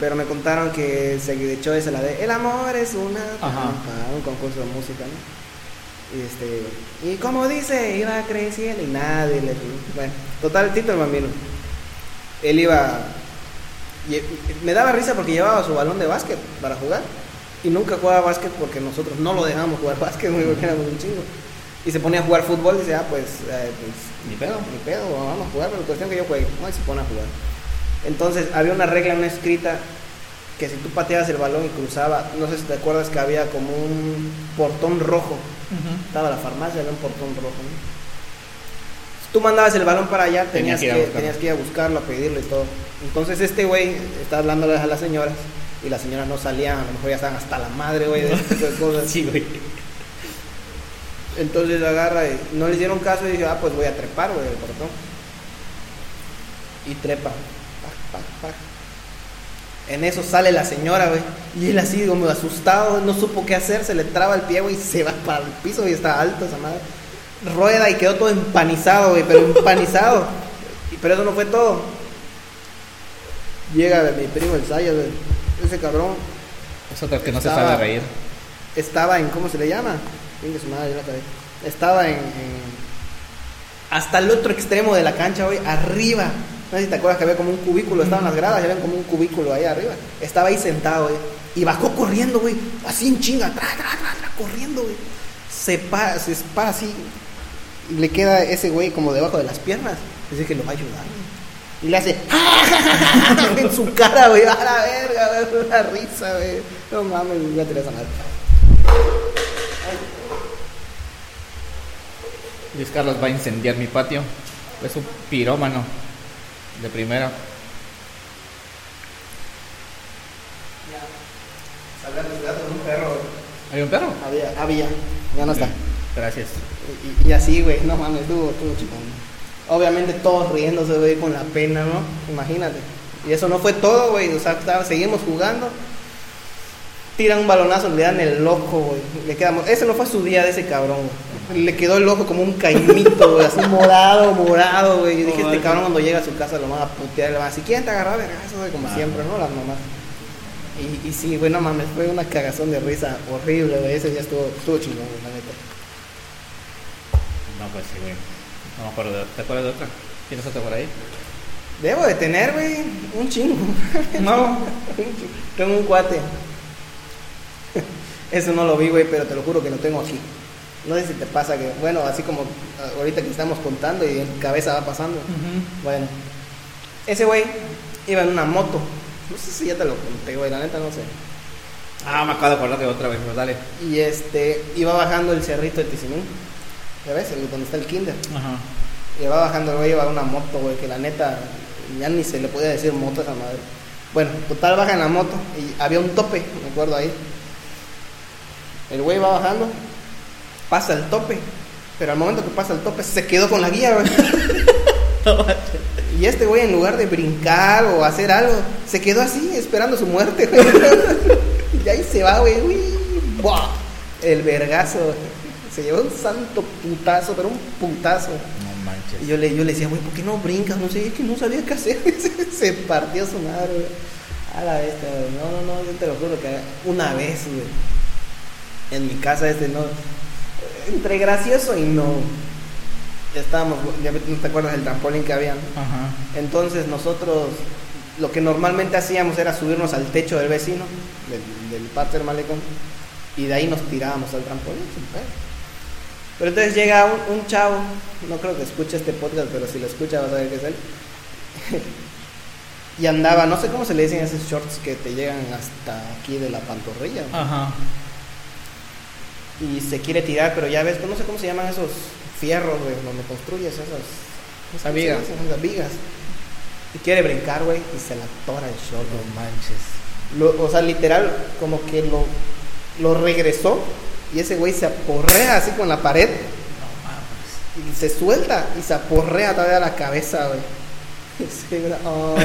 Pero me contaron que se echó esa la de El amor es una trampa", un concurso de música, ¿no? Y este, y como dice, iba creciendo y nadie le bueno, total Tito el Bambino. Él iba me daba risa porque llevaba su balón de básquet para jugar y nunca jugaba básquet porque nosotros no lo dejábamos jugar básquet, muy porque éramos un chingo. Y se ponía a jugar fútbol y dice, ah, pues, eh, pues Ni pedo. ni pedo, vamos a jugar, pero cuestión que yo juegue, no, y se pone a jugar. Entonces había una regla no escrita que si tú pateabas el balón y cruzaba, no sé si te acuerdas que había como un portón rojo, estaba la farmacia, había un portón rojo. ¿no? Si tú mandabas el balón para allá, Tenías que ir a que, buscarlo. tenías que ir a buscarlo, a pedirlo y todo. Entonces este güey está hablándoles a las señoras y las señoras no salían, a lo mejor ya estaban hasta la madre, güey, de este tipo de cosas. Sí, güey. Entonces agarra y no le hicieron caso y dice, ah, pues voy a trepar, güey, el portón. Y trepa. Pac, pac, pac. En eso sale la señora, güey. Y él así, como asustado, no supo qué hacer, se le traba el pie, güey, y se va para el piso y está alto esa madre. Rueda y quedó todo empanizado, güey, pero empanizado. Y- Pero eso no fue todo. Llega mi primo el Sayas, güey. Ese cabrón Es otra que no se Estaba- sabe reír. estaba en, ¿cómo se le llama? Su madre, la. Estaba en, en- hasta el otro extremo de la cancha, güey, arriba. No sé si te acuerdas que había como un cubículo, estaban las gradas, había como un cubículo ahí arriba. Estaba ahí sentado, güey, y bajó corriendo, güey, así en chinga, tra, tra, tra, tra, corriendo, güey. Se para, se para así, y le queda ese güey como debajo de las piernas. Dice que lo va a ayudar, güey. Y le hace en su cara, güey, a la verga, güey, una risa, güey. No mames, voy a tirar esa madre. Luis Carlos va a incendiar mi patio. Es un pirómano de primera. Salgan los gatos, un perro. ¿Hay un perro? Había, había, ya no está. Gracias. Y, y así, güey, no mames, estuvo, estuvo chingón. Obviamente todos riéndose, güey, con la pena, ¿no? Imagínate. Y eso no fue todo, güey, o sea, seguimos jugando. Tiran un balonazo, le dan el ojo, güey. Le quedamos. Ese no fue su día de ese cabrón, güey. Le quedó el ojo como un caimito, güey, así morado, morado, güey. Yo dije, este cabrón cuando llega a su casa lo van a putear, le van a decir, ¿quién te agarró vergazo, güey? Como Ah. siempre, ¿no? Las mamás. Y, y sí, güey, no mames, fue una cagazón de risa horrible, güey. Ese día estuvo, estuvo chingón, güey, la neta. No, pues sí, güey. No me acuerdo de ¿Te acuerdas de otra? ¿Tienes otra por ahí? Debo de tener, güey, un chingo. No. tengo un cuate. Eso no lo vi, güey, pero te lo juro que lo tengo aquí. No sé si te pasa que, bueno, así como ahorita que estamos contando y en cabeza va pasando. Bueno, ese güey iba en una moto. No sé si ya te lo conté, güey, la neta no sé. Ah, me acabo de acordar de otra vez, pero dale. Y este, iba bajando el cerrito de Tizimín. ¿Ya ves? El- donde está el kinder. Ajá. Y va bajando el güey, lleva una moto, güey, que la neta ya ni se le podía decir moto a esa madre. Bueno, total baja en la moto y había un tope, me acuerdo ahí. El güey va bajando, pasa el tope, pero al momento que pasa el tope se quedó con la guía, güey. Y este güey en lugar de brincar o hacer algo, se quedó así esperando su muerte, güey. Y ahí se va, güey. uy, ¡buah! El vergazo, güey. Se llevó un santo putazo, pero un putazo. No manches. Y yo le, yo le decía, güey, ¿por qué no brincas? No sé, es que no sabía qué hacer. Se- partió su madre, güey. A la vez, güey. No, no, no, yo te lo juro que una vez, güey. En mi casa, este no. Entre gracioso y no. Estábamos, ya no te acuerdas del trampolín que había. ¿no? Ajá. Entonces nosotros lo que normalmente hacíamos era subirnos al techo del vecino, del, del patio del malecón, y de ahí nos tirábamos al trampolín. sin pedo. Pero entonces llega un, un chavo, no creo que escuche este podcast, pero si lo escucha vas a ver que es él. y andaba, no sé cómo se le dicen esos shorts que te llegan hasta aquí de la pantorrilla. Ajá. Y se quiere tirar, pero ya ves, pues no sé cómo se llaman esos fierros, güey, donde construyes esas, Esas vigas. Esas vigas. Y quiere brincar, güey, y se la tora el short. No manches. Lo- o sea, literal, como que lo, lo regresó y ese güey se aporrea así con la pared y se suelta y se aporrea todavía la cabeza, güey. Oh,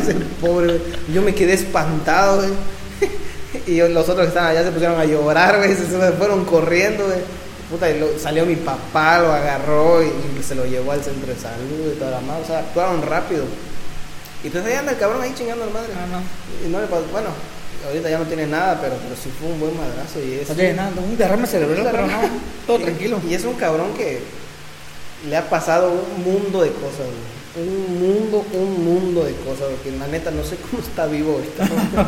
pobre. Yo me quedé espantado, güey. Y los otros que estaban allá se pusieron a llorar, güey. Se, fueron corriendo, güey. Puta, y lo- salió mi papá, lo agarró y, y se lo llevó al centro de salud y toda la madre. O sea, actuaron rápido. Y pues ahí anda el cabrón ahí chingando al madre. Ah, no. Y no le pasó, bueno, ahorita ya no tiene nada, pero, pero sí fue un buen madrazo. Y es Oye, nada, un derrame cerebral, pero no. Todo y- tranquilo. Y es un cabrón que le ha pasado un mundo de cosas, güey. Un mundo, un mundo de cosas, porque la neta no sé cómo está vivo ahorita.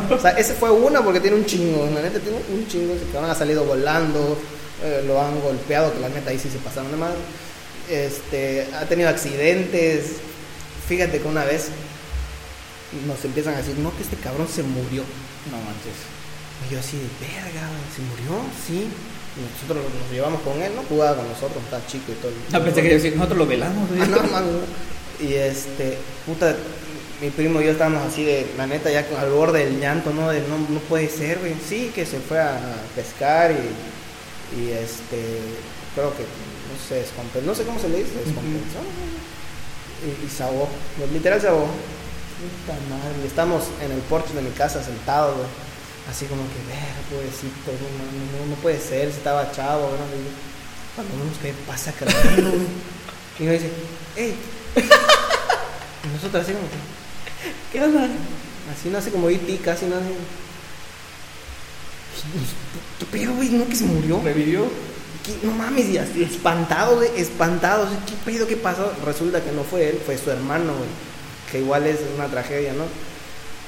¿no? o sea, ese fue una porque tiene un chingo, la neta tiene un chingo, ese cabrón ha salido volando, eh, lo han golpeado, que la neta ahí sí se pasaron de madre. Este, ha tenido accidentes. Fíjate que una vez nos empiezan a decir, no, que este cabrón se murió. No manches. Y yo así de verga, ¿se murió? Sí. Y nosotros nos llevamos con él, ¿no? Jugaba con nosotros, estaba chico y todo. No, pensé que decir, nosotros lo velamos. Ah, no, man, no. Y este, puta, mi primo y yo estábamos así de, la neta, ya al borde del llanto, ¿no? De no, no puede ser, güey. Sí, que se fue a pescar y, y este, creo que, no sé, descompensó, no sé cómo se le dice, descompensó. Y, y se ahogó, literal se ahogó. Puta madre, y estamos en el porche de mi casa sentados, güey. Así como que, ver, pobrecito, no, no, no puede ser, si estaba chavo, cuando vemos que pasa cargando, güey. Y nos dice, ¡Ey! Y nosotros así como que, ¿Qué onda? así no hace como E.T. casi no hace. ¿Qué pedo, güey? ¿No que se murió? ¿Revivió? ¿Qué? No mames, y así, espantado, güey, espantado. ¿Qué pedo? ¿Qué pasó? Resulta que no fue él, fue su hermano, güey. Que igual es una tragedia, ¿no?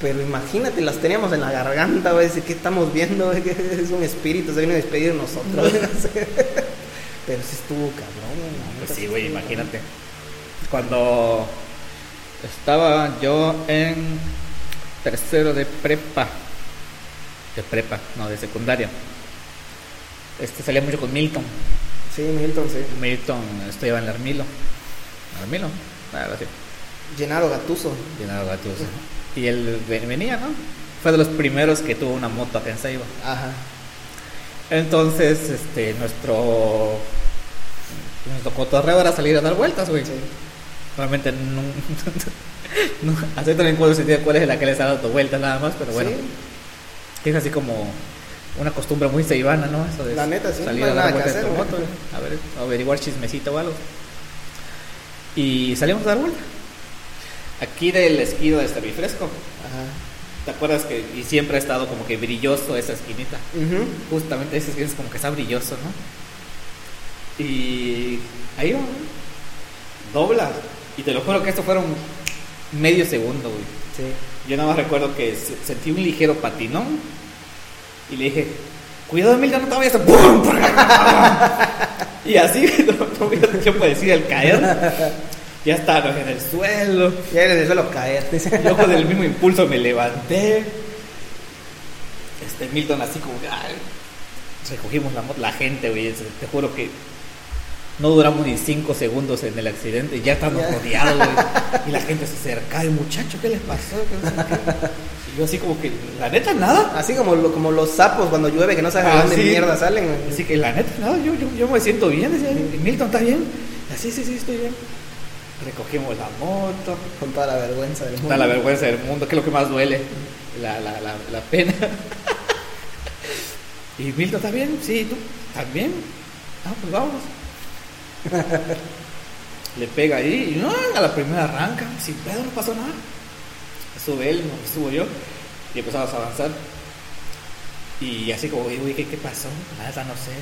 Pero imagínate, las teníamos en la garganta, güey. ¿Qué estamos viendo? es un espíritu, se vino a despedir de nosotros. no. Pero sí estuvo cabrón, neta, Pues sí, güey, imagínate. Cuando estaba yo en tercero de prepa, de prepa, no, de secundaria, este salía mucho con Milton. Sí, Milton, sí. Milton estudiaba en el Armilo. Armilo, algo así, Llenaro Gatuso. llenado de gatos. Y él ve- venía, ¿no? Fue de los primeros que tuvo una moto acá en. Ajá. Entonces, este, nuestro nuestro cotorreo era salir a dar vueltas, güey. Sí. Realmente no, no ahorita no encuentro sentido cuál es la que les ha dado vueltas nada más, pero bueno, Sí. es así como una costumbre muy ceibana, ¿no? Eso de La neta, sí, salir no a dar vueltas en güey. a ver, averiguar chismecito o algo. Y salimos a dar vuelta. Aquí del esquido de Servifresco. Ajá. ¿Te acuerdas que y siempre ha estado como que brilloso esa esquinita? Ujú. Justamente esa esquina es como que está brilloso, ¿no? Y ahí va, dobla. Y te lo juro que esto fueron medio segundo, güey. Sí. Yo nada más recuerdo que se- sentí un ligero patinón y le dije, cuidado Milton, no te vayas a... ¡Pum! y así, no, no tiempo de decir al caer, ya estaba en el suelo. Ya eres de suelo caer. dice. Yo con el mismo impulso me levanté. Este Milton así como que, ay, recogimos la moto, la gente, güey, te juro que no duramos ni cinco segundos en el accidente, ya estamos rodeados, güey. Y la gente se acerca, y muchacho, ¿qué les pasó? Que no sé qué". Y yo así como que, la neta, nada. Así como, lo- como los sapos cuando llueve que no saben de Ah, dónde sí. mierda salen. Así que la neta, nada, yo, yo, yo me siento bien, decía, Milton, ¿estás bien? Así, sí, sí, estoy bien. Recogimos la moto, Con toda la vergüenza del mundo. Da la vergüenza del mundo, que es lo que más duele, la, la, la, la pena. ¿Y Milton está bien? Sí, ¿tú? ¿Estás bien? Ah, pues vamos. Le pega ahí y no, a la primera arranca, sin pedo, no pasó nada. Sube él, no subo yo y empezamos a avanzar. Y así como, uy, ¿qué, qué pasó? Nada, no sé.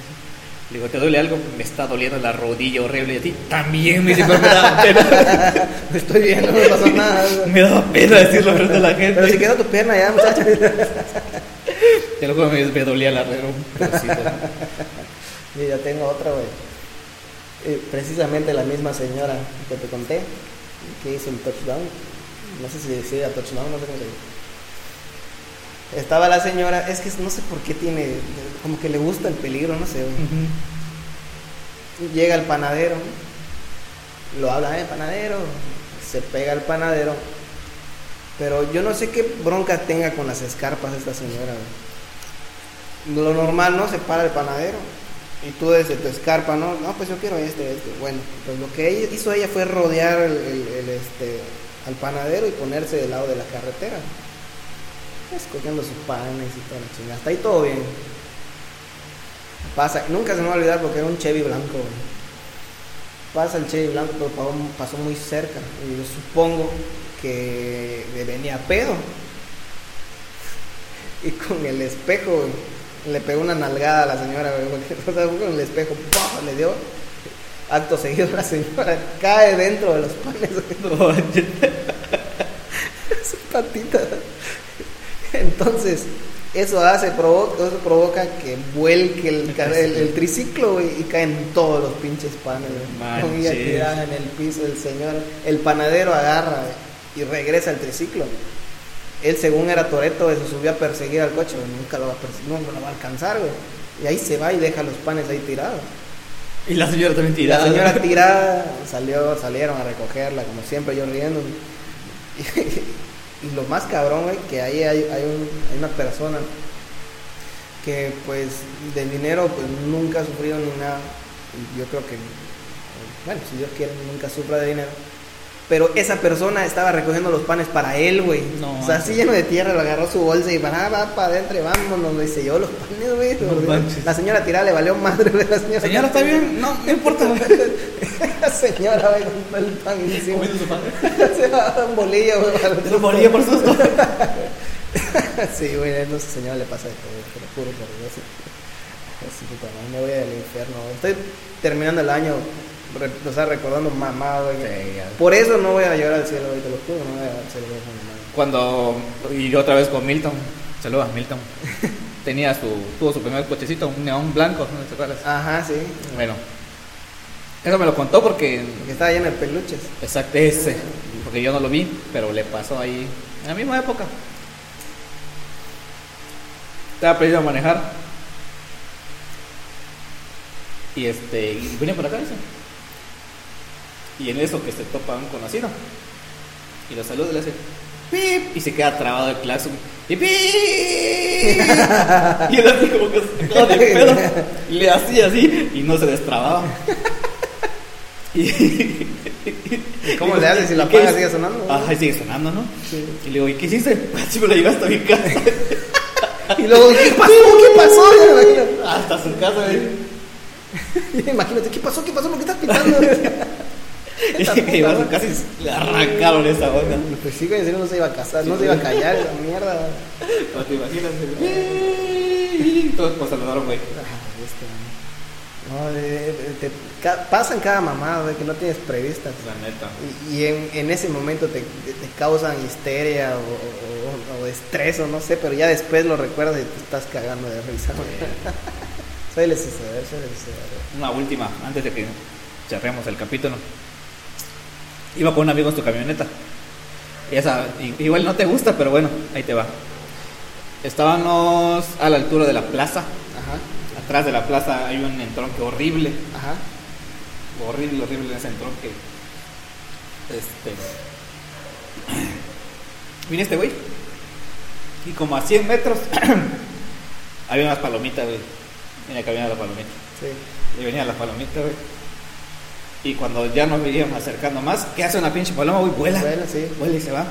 Le digo, ¿te duele algo? Me está doliendo la rodilla horrible y a ti también me dice, pero me daba pena. Estoy bien, no me pasó nada. Me daba pena decirlo frente a la gente. Pero si quedó tu pierna ya, muchacho. Te lo juro, me, me dolía la era un ya tengo otra, güey. Eh, precisamente la misma señora que te conté, que hizo el touchdown. No sé si decía touchdown, no sé cómo se dice. Estaba la señora, es que no sé por qué tiene, como que le gusta el peligro, no sé. Llega el panadero, lo habla, eh, panadero, se pega el panadero. Pero yo no sé qué bronca tenga con las escarpas esta señora. güey. Lo normal, ¿no? Se para el panadero y tú desde tu escarpa, ¿no? No, pues yo quiero este, este. Bueno, pues lo que ella- hizo ella fue rodear el, el- el, este, al panadero y ponerse del lado de la carretera. Escogiendo sus panes y toda la chingada. Hasta ahí todo bien. Pasa, nunca se me va a olvidar porque era un Chevy blanco. Pasa el Chevy blanco, pero pasó, muy cerca. Y yo supongo que le venía pedo. Y con el espejo le pegó una nalgada a la señora. güey, porque, o sea, con el espejo ¡pah! le dio. Acto seguido la señora cae dentro de los panes. güey. Sus patitas. Entonces, eso hace, provoca, eso provoca que vuelque el, ca- el, el triciclo y caen todos los pinches panes. Manches. tirada en el piso, el señor, el panadero agarra y regresa al triciclo. Él, según era Toreto, se subió a perseguir al coche, güey, nunca lo va a, perse- nunca lo va a alcanzar, güey. Y ahí se va y deja los panes ahí tirados. Y la señora también tirada. la señora tirada salió, salieron a recogerla, como siempre, yo riendo. Y, lo más cabrón, güey, que ahí hay, hay, un- hay una persona que, pues, de dinero, pues, nunca ha sufrido ni nada. Y yo creo que, bueno, si Dios quiere, nunca sufra de dinero. Pero esa persona estaba recogiendo los panes para él, güey. No, o sea, así lleno de tierra, lo agarró su bolsa y para, ah, va para adentro vámonos, güey. Se llevó los panes, güey. No la señora tirada le valió madre, güey. La señora, Señora, ¿está bien? No, no importa. la señora, güey, con el pan. Comiendo su pan. Se va a dar un bolillo, güey. para- Lo moría por susto. Sí, güey, a esa señora le pasa de todo, te lo juro por Dios. Así que me voy al infierno. Estoy terminando el año, re- o sea, recordando mamá, güey. Sí. Por eso no voy a llorar al cielo, güey, te lo juro, no voy a llorar al cielo. Cuando, y yo otra vez con Milton, saludos a Milton. Tenía su, tuvo su primer cochecito, un neón blanco, ¿no te acuerdas? Ajá, sí. Bueno, eso me lo contó porque, Porque estaba lleno de peluches. exacto, ese, porque yo no lo vi, pero le pasó ahí, en la misma época. Estaba aprendiendo a manejar. Y este, y venía por acá, dice. Y en eso que se topa un conocido. Y lo saluda y le hace pip y se queda trabado el claxon. Y pip. y él así como que se quedaba de pedo. Y le hacía así y no se destrababa. y, ¿Y cómo le haces si la ¿Y qué apagas hizo? sigue sonando? Ajá, sigue sonando, ¿no? Sí. Y le digo, ¿y qué hiciste? Así me lo llevaste a mi casa. Y luego, ¿qué pasó? ¿Qué pasó? Hasta su casa, güey. Imagínate, ¿qué pasó? ¿Qué pasó? ¿Por qué estás pitando? Y casa y le arrancaron esa onda. Pues sí, en serio no se iba a casar, no se iba a callar esa mierda. ¿No te imaginas? Todos saludaron, güey. Ah, este, No, te, pasan cada mamada que no tienes previstas. La neta. Y, y en, en ese momento te, te causan histeria o, o- o estrés o no sé, pero ya después lo recuerdas y te estás cagando de risa. suele suceder, suele suceder. Una última, antes de que cerremos el capítulo. Iba con un amigo en tu camioneta. Esa, igual no te gusta, pero bueno, ahí te va. Estábamos a la altura de la plaza. Ajá, Atrás de la plaza hay un entronque horrible. ajá. Horrible, horrible ese entronque. Este. Viene este güey. Y como a 100 metros había unas palomitas, güey. En la cabina de la palomita. Sí. Y venía la palomita, güey. Y cuando ya nos veíamos acercando más, ¿qué hace una pinche paloma, güey? Vuela. Vuela, sí. Vuela y se va.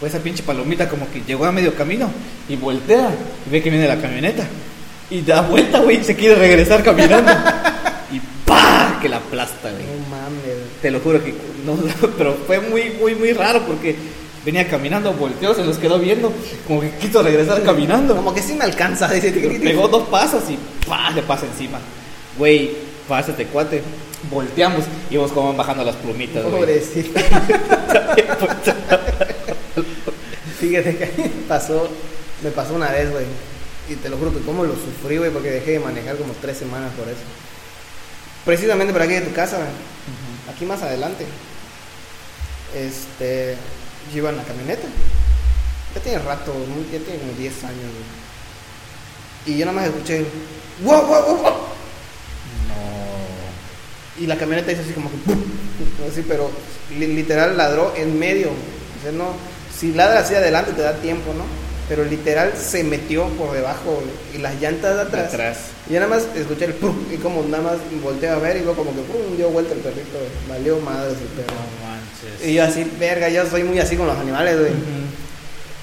Pues esa pinche palomita como que llegó a medio camino y voltea y ve que viene la camioneta. Y da vuelta, güey, y se quiere regresar caminando. y ¡pa! Que la aplasta, güey. No mames. Te lo juro que no, pero fue muy, muy, muy raro porque venía caminando, volteó, se los quedó viendo, como que quiso regresar caminando. Como que sí me alcanza. Dice, Pegó dos pasos y ¡pah! le pasa encima. Güey, pasa este cuate. Volteamos y vos como van bajando las plumitas. Pobrecito. Fíjate que pasó, me pasó una vez, güey. Y te lo juro que cómo lo sufrí, güey, porque dejé de manejar como tres semanas por eso. Precisamente por aquí de tu casa, güey. Aquí más adelante. Este, yo iba en la camioneta. Ya tiene rato, ya tiene como 10 años, güey. Y yo nada más escuché, wow, wow, wow. Y la camioneta hizo así como que ¡pum! Así, pero li- literal ladró en medio. O sea, no, si ladra hacia adelante te da tiempo, ¿no? Pero literal se metió por debajo y las llantas de atrás. Atrás. Y yo nada más escuché el ¡pum! y como nada más volteé a ver y luego como que ¡pum! dio vuelta el perrito. Valió madre ese perro. No manches. Y yo así, verga, yo soy muy así con los animales, güey.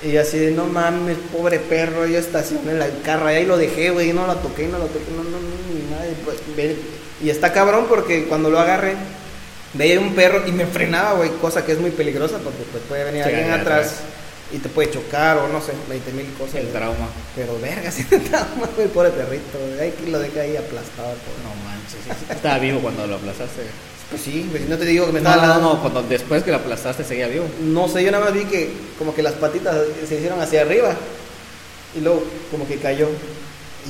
Y yo así de, no mames, pobre perro, yo estacioné el carro y ahí lo dejé, güey, y no lo toqué, y no lo toqué, no, no, no, ni nada. Y, pues, y está cabrón porque cuando lo agarré, veía un perro y me frenaba, güey, cosa que es muy peligrosa porque pues, puede venir Sí, alguien atrás, atrás. y te puede chocar o no sé, 20 mil cosas. El trauma. Pero verga, sí me trauma, güey, pobre perrito, güey, lo dejé ahí aplastado. pobre. No manches. sí, sí. Estaba vivo cuando lo aplazaste. Pues sí, pues, no te digo que me No, estaba no, dando- no, cuando después que lo aplastaste seguía vivo. No sé, yo nada más vi que como que las patitas se hicieron hacia arriba y luego como que cayó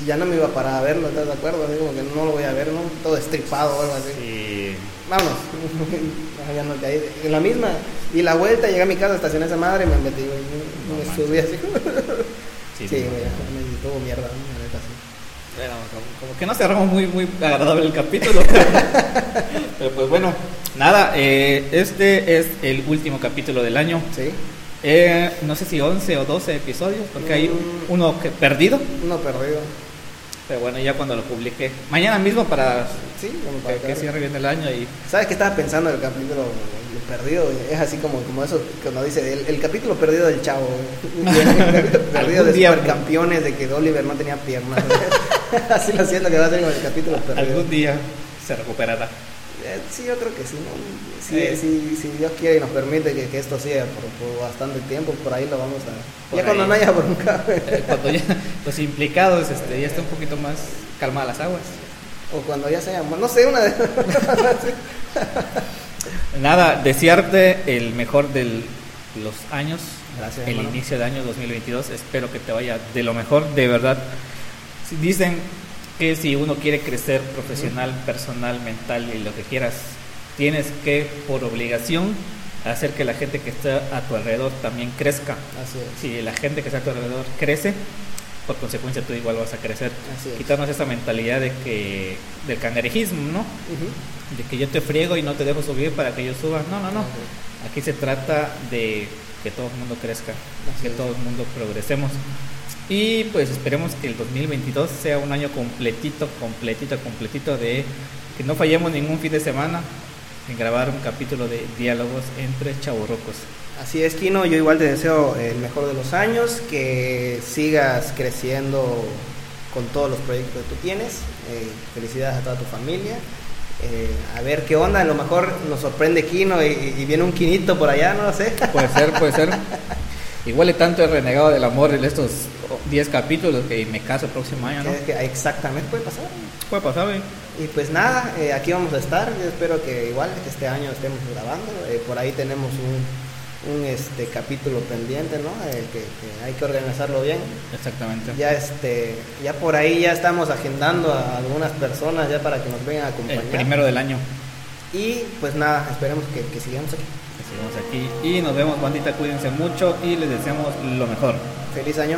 y ya no me iba a parar a verlo, ¿estás de acuerdo? Así como que no lo voy a ver, ¿no? Todo estripado o algo así. Sí. Vámonos. No, ya no, ahí, en la misma. Y la vuelta, llegué a mi casa, estacioné esa madre y me metí, güey, No me subí así. Sí, Sí, güey, me tuvo mierda. La neta, sí. Bueno, como, como que no cerramos muy, muy agradable el capítulo. Pero pues bueno, nada, eh, este es el último capítulo del año. Sí, Eh, no sé si 11 o 12 episodios, porque hay Mm. uno que, perdido. uno perdido. Pero bueno, ya cuando lo publique. Mañana mismo para Sí, como para que, que cierre bien el año y ¿Sabes qué estaba pensando del capítulo lo perdido? Es así como, como eso cuando dice el, el capítulo perdido del chavo. El capítulo perdido de supercampeones de que Oliver no tenía piernas. así lo siento que va a ser con el capítulo perdido. algún día se recuperará. Eh, sí, yo creo que sí. ¿no? Si, Eh. si, si Dios quiere y nos permite que, que esto siga por, por bastante tiempo, por ahí lo vamos a... Por ya cuando no haya bronca. Eh, Cuando ya los implicados este, ya estén un poquito más calmadas las aguas. O cuando ya sea... No sé, una de... Nada, desearte el mejor de los años, Gracias, el hermano. inicio del año 2022. Espero que te vaya de lo mejor, de verdad. Dicen que si uno quiere crecer profesional, personal, mental y lo que quieras, tienes que, por obligación, hacer que la gente que está a tu alrededor también crezca. Así es. Si la gente que está a tu alrededor crece, por consecuencia tú igual vas a crecer. Así es. Quitarnos esa mentalidad de que del cangrejismo, ¿no? De que yo te friego y no te dejo subir para que yo suba. No, no, no. Aquí se trata de que todo el mundo crezca, Así que es. todo el mundo progresemos. Y pues esperemos que el 2022 sea un año completito, completito, completito de que no fallemos ningún fin de semana en grabar un capítulo de diálogos entre chavorrocos. Así es, Kino. Yo igual te deseo el mejor de los años, que sigas creciendo con todos los proyectos que tú tienes. Eh, felicidades a toda tu familia. Eh, a ver qué onda, a lo mejor nos sorprende Kino y, y viene un Quinito por allá, no lo sé. Puede ser, puede ser. Igual tanto he renegado del amor en estos 10 capítulos que me caso el próximo año, ¿no? Que- que exactamente puede pasar. Puede pasar, güey. Y pues nada, eh, aquí vamos a estar. Yo espero que igual este año estemos grabando. Eh, por ahí tenemos un, un este capítulo pendiente, ¿no? Eh, que, que hay que organizarlo bien. Exactamente. Ya este, ya por ahí ya estamos agendando a algunas personas ya para que nos vengan a el acompañar. primero del año. Y pues nada, esperemos que, que sigamos aquí. Y nos vemos, bandita. Cuídense mucho y les deseamos lo mejor. Feliz año.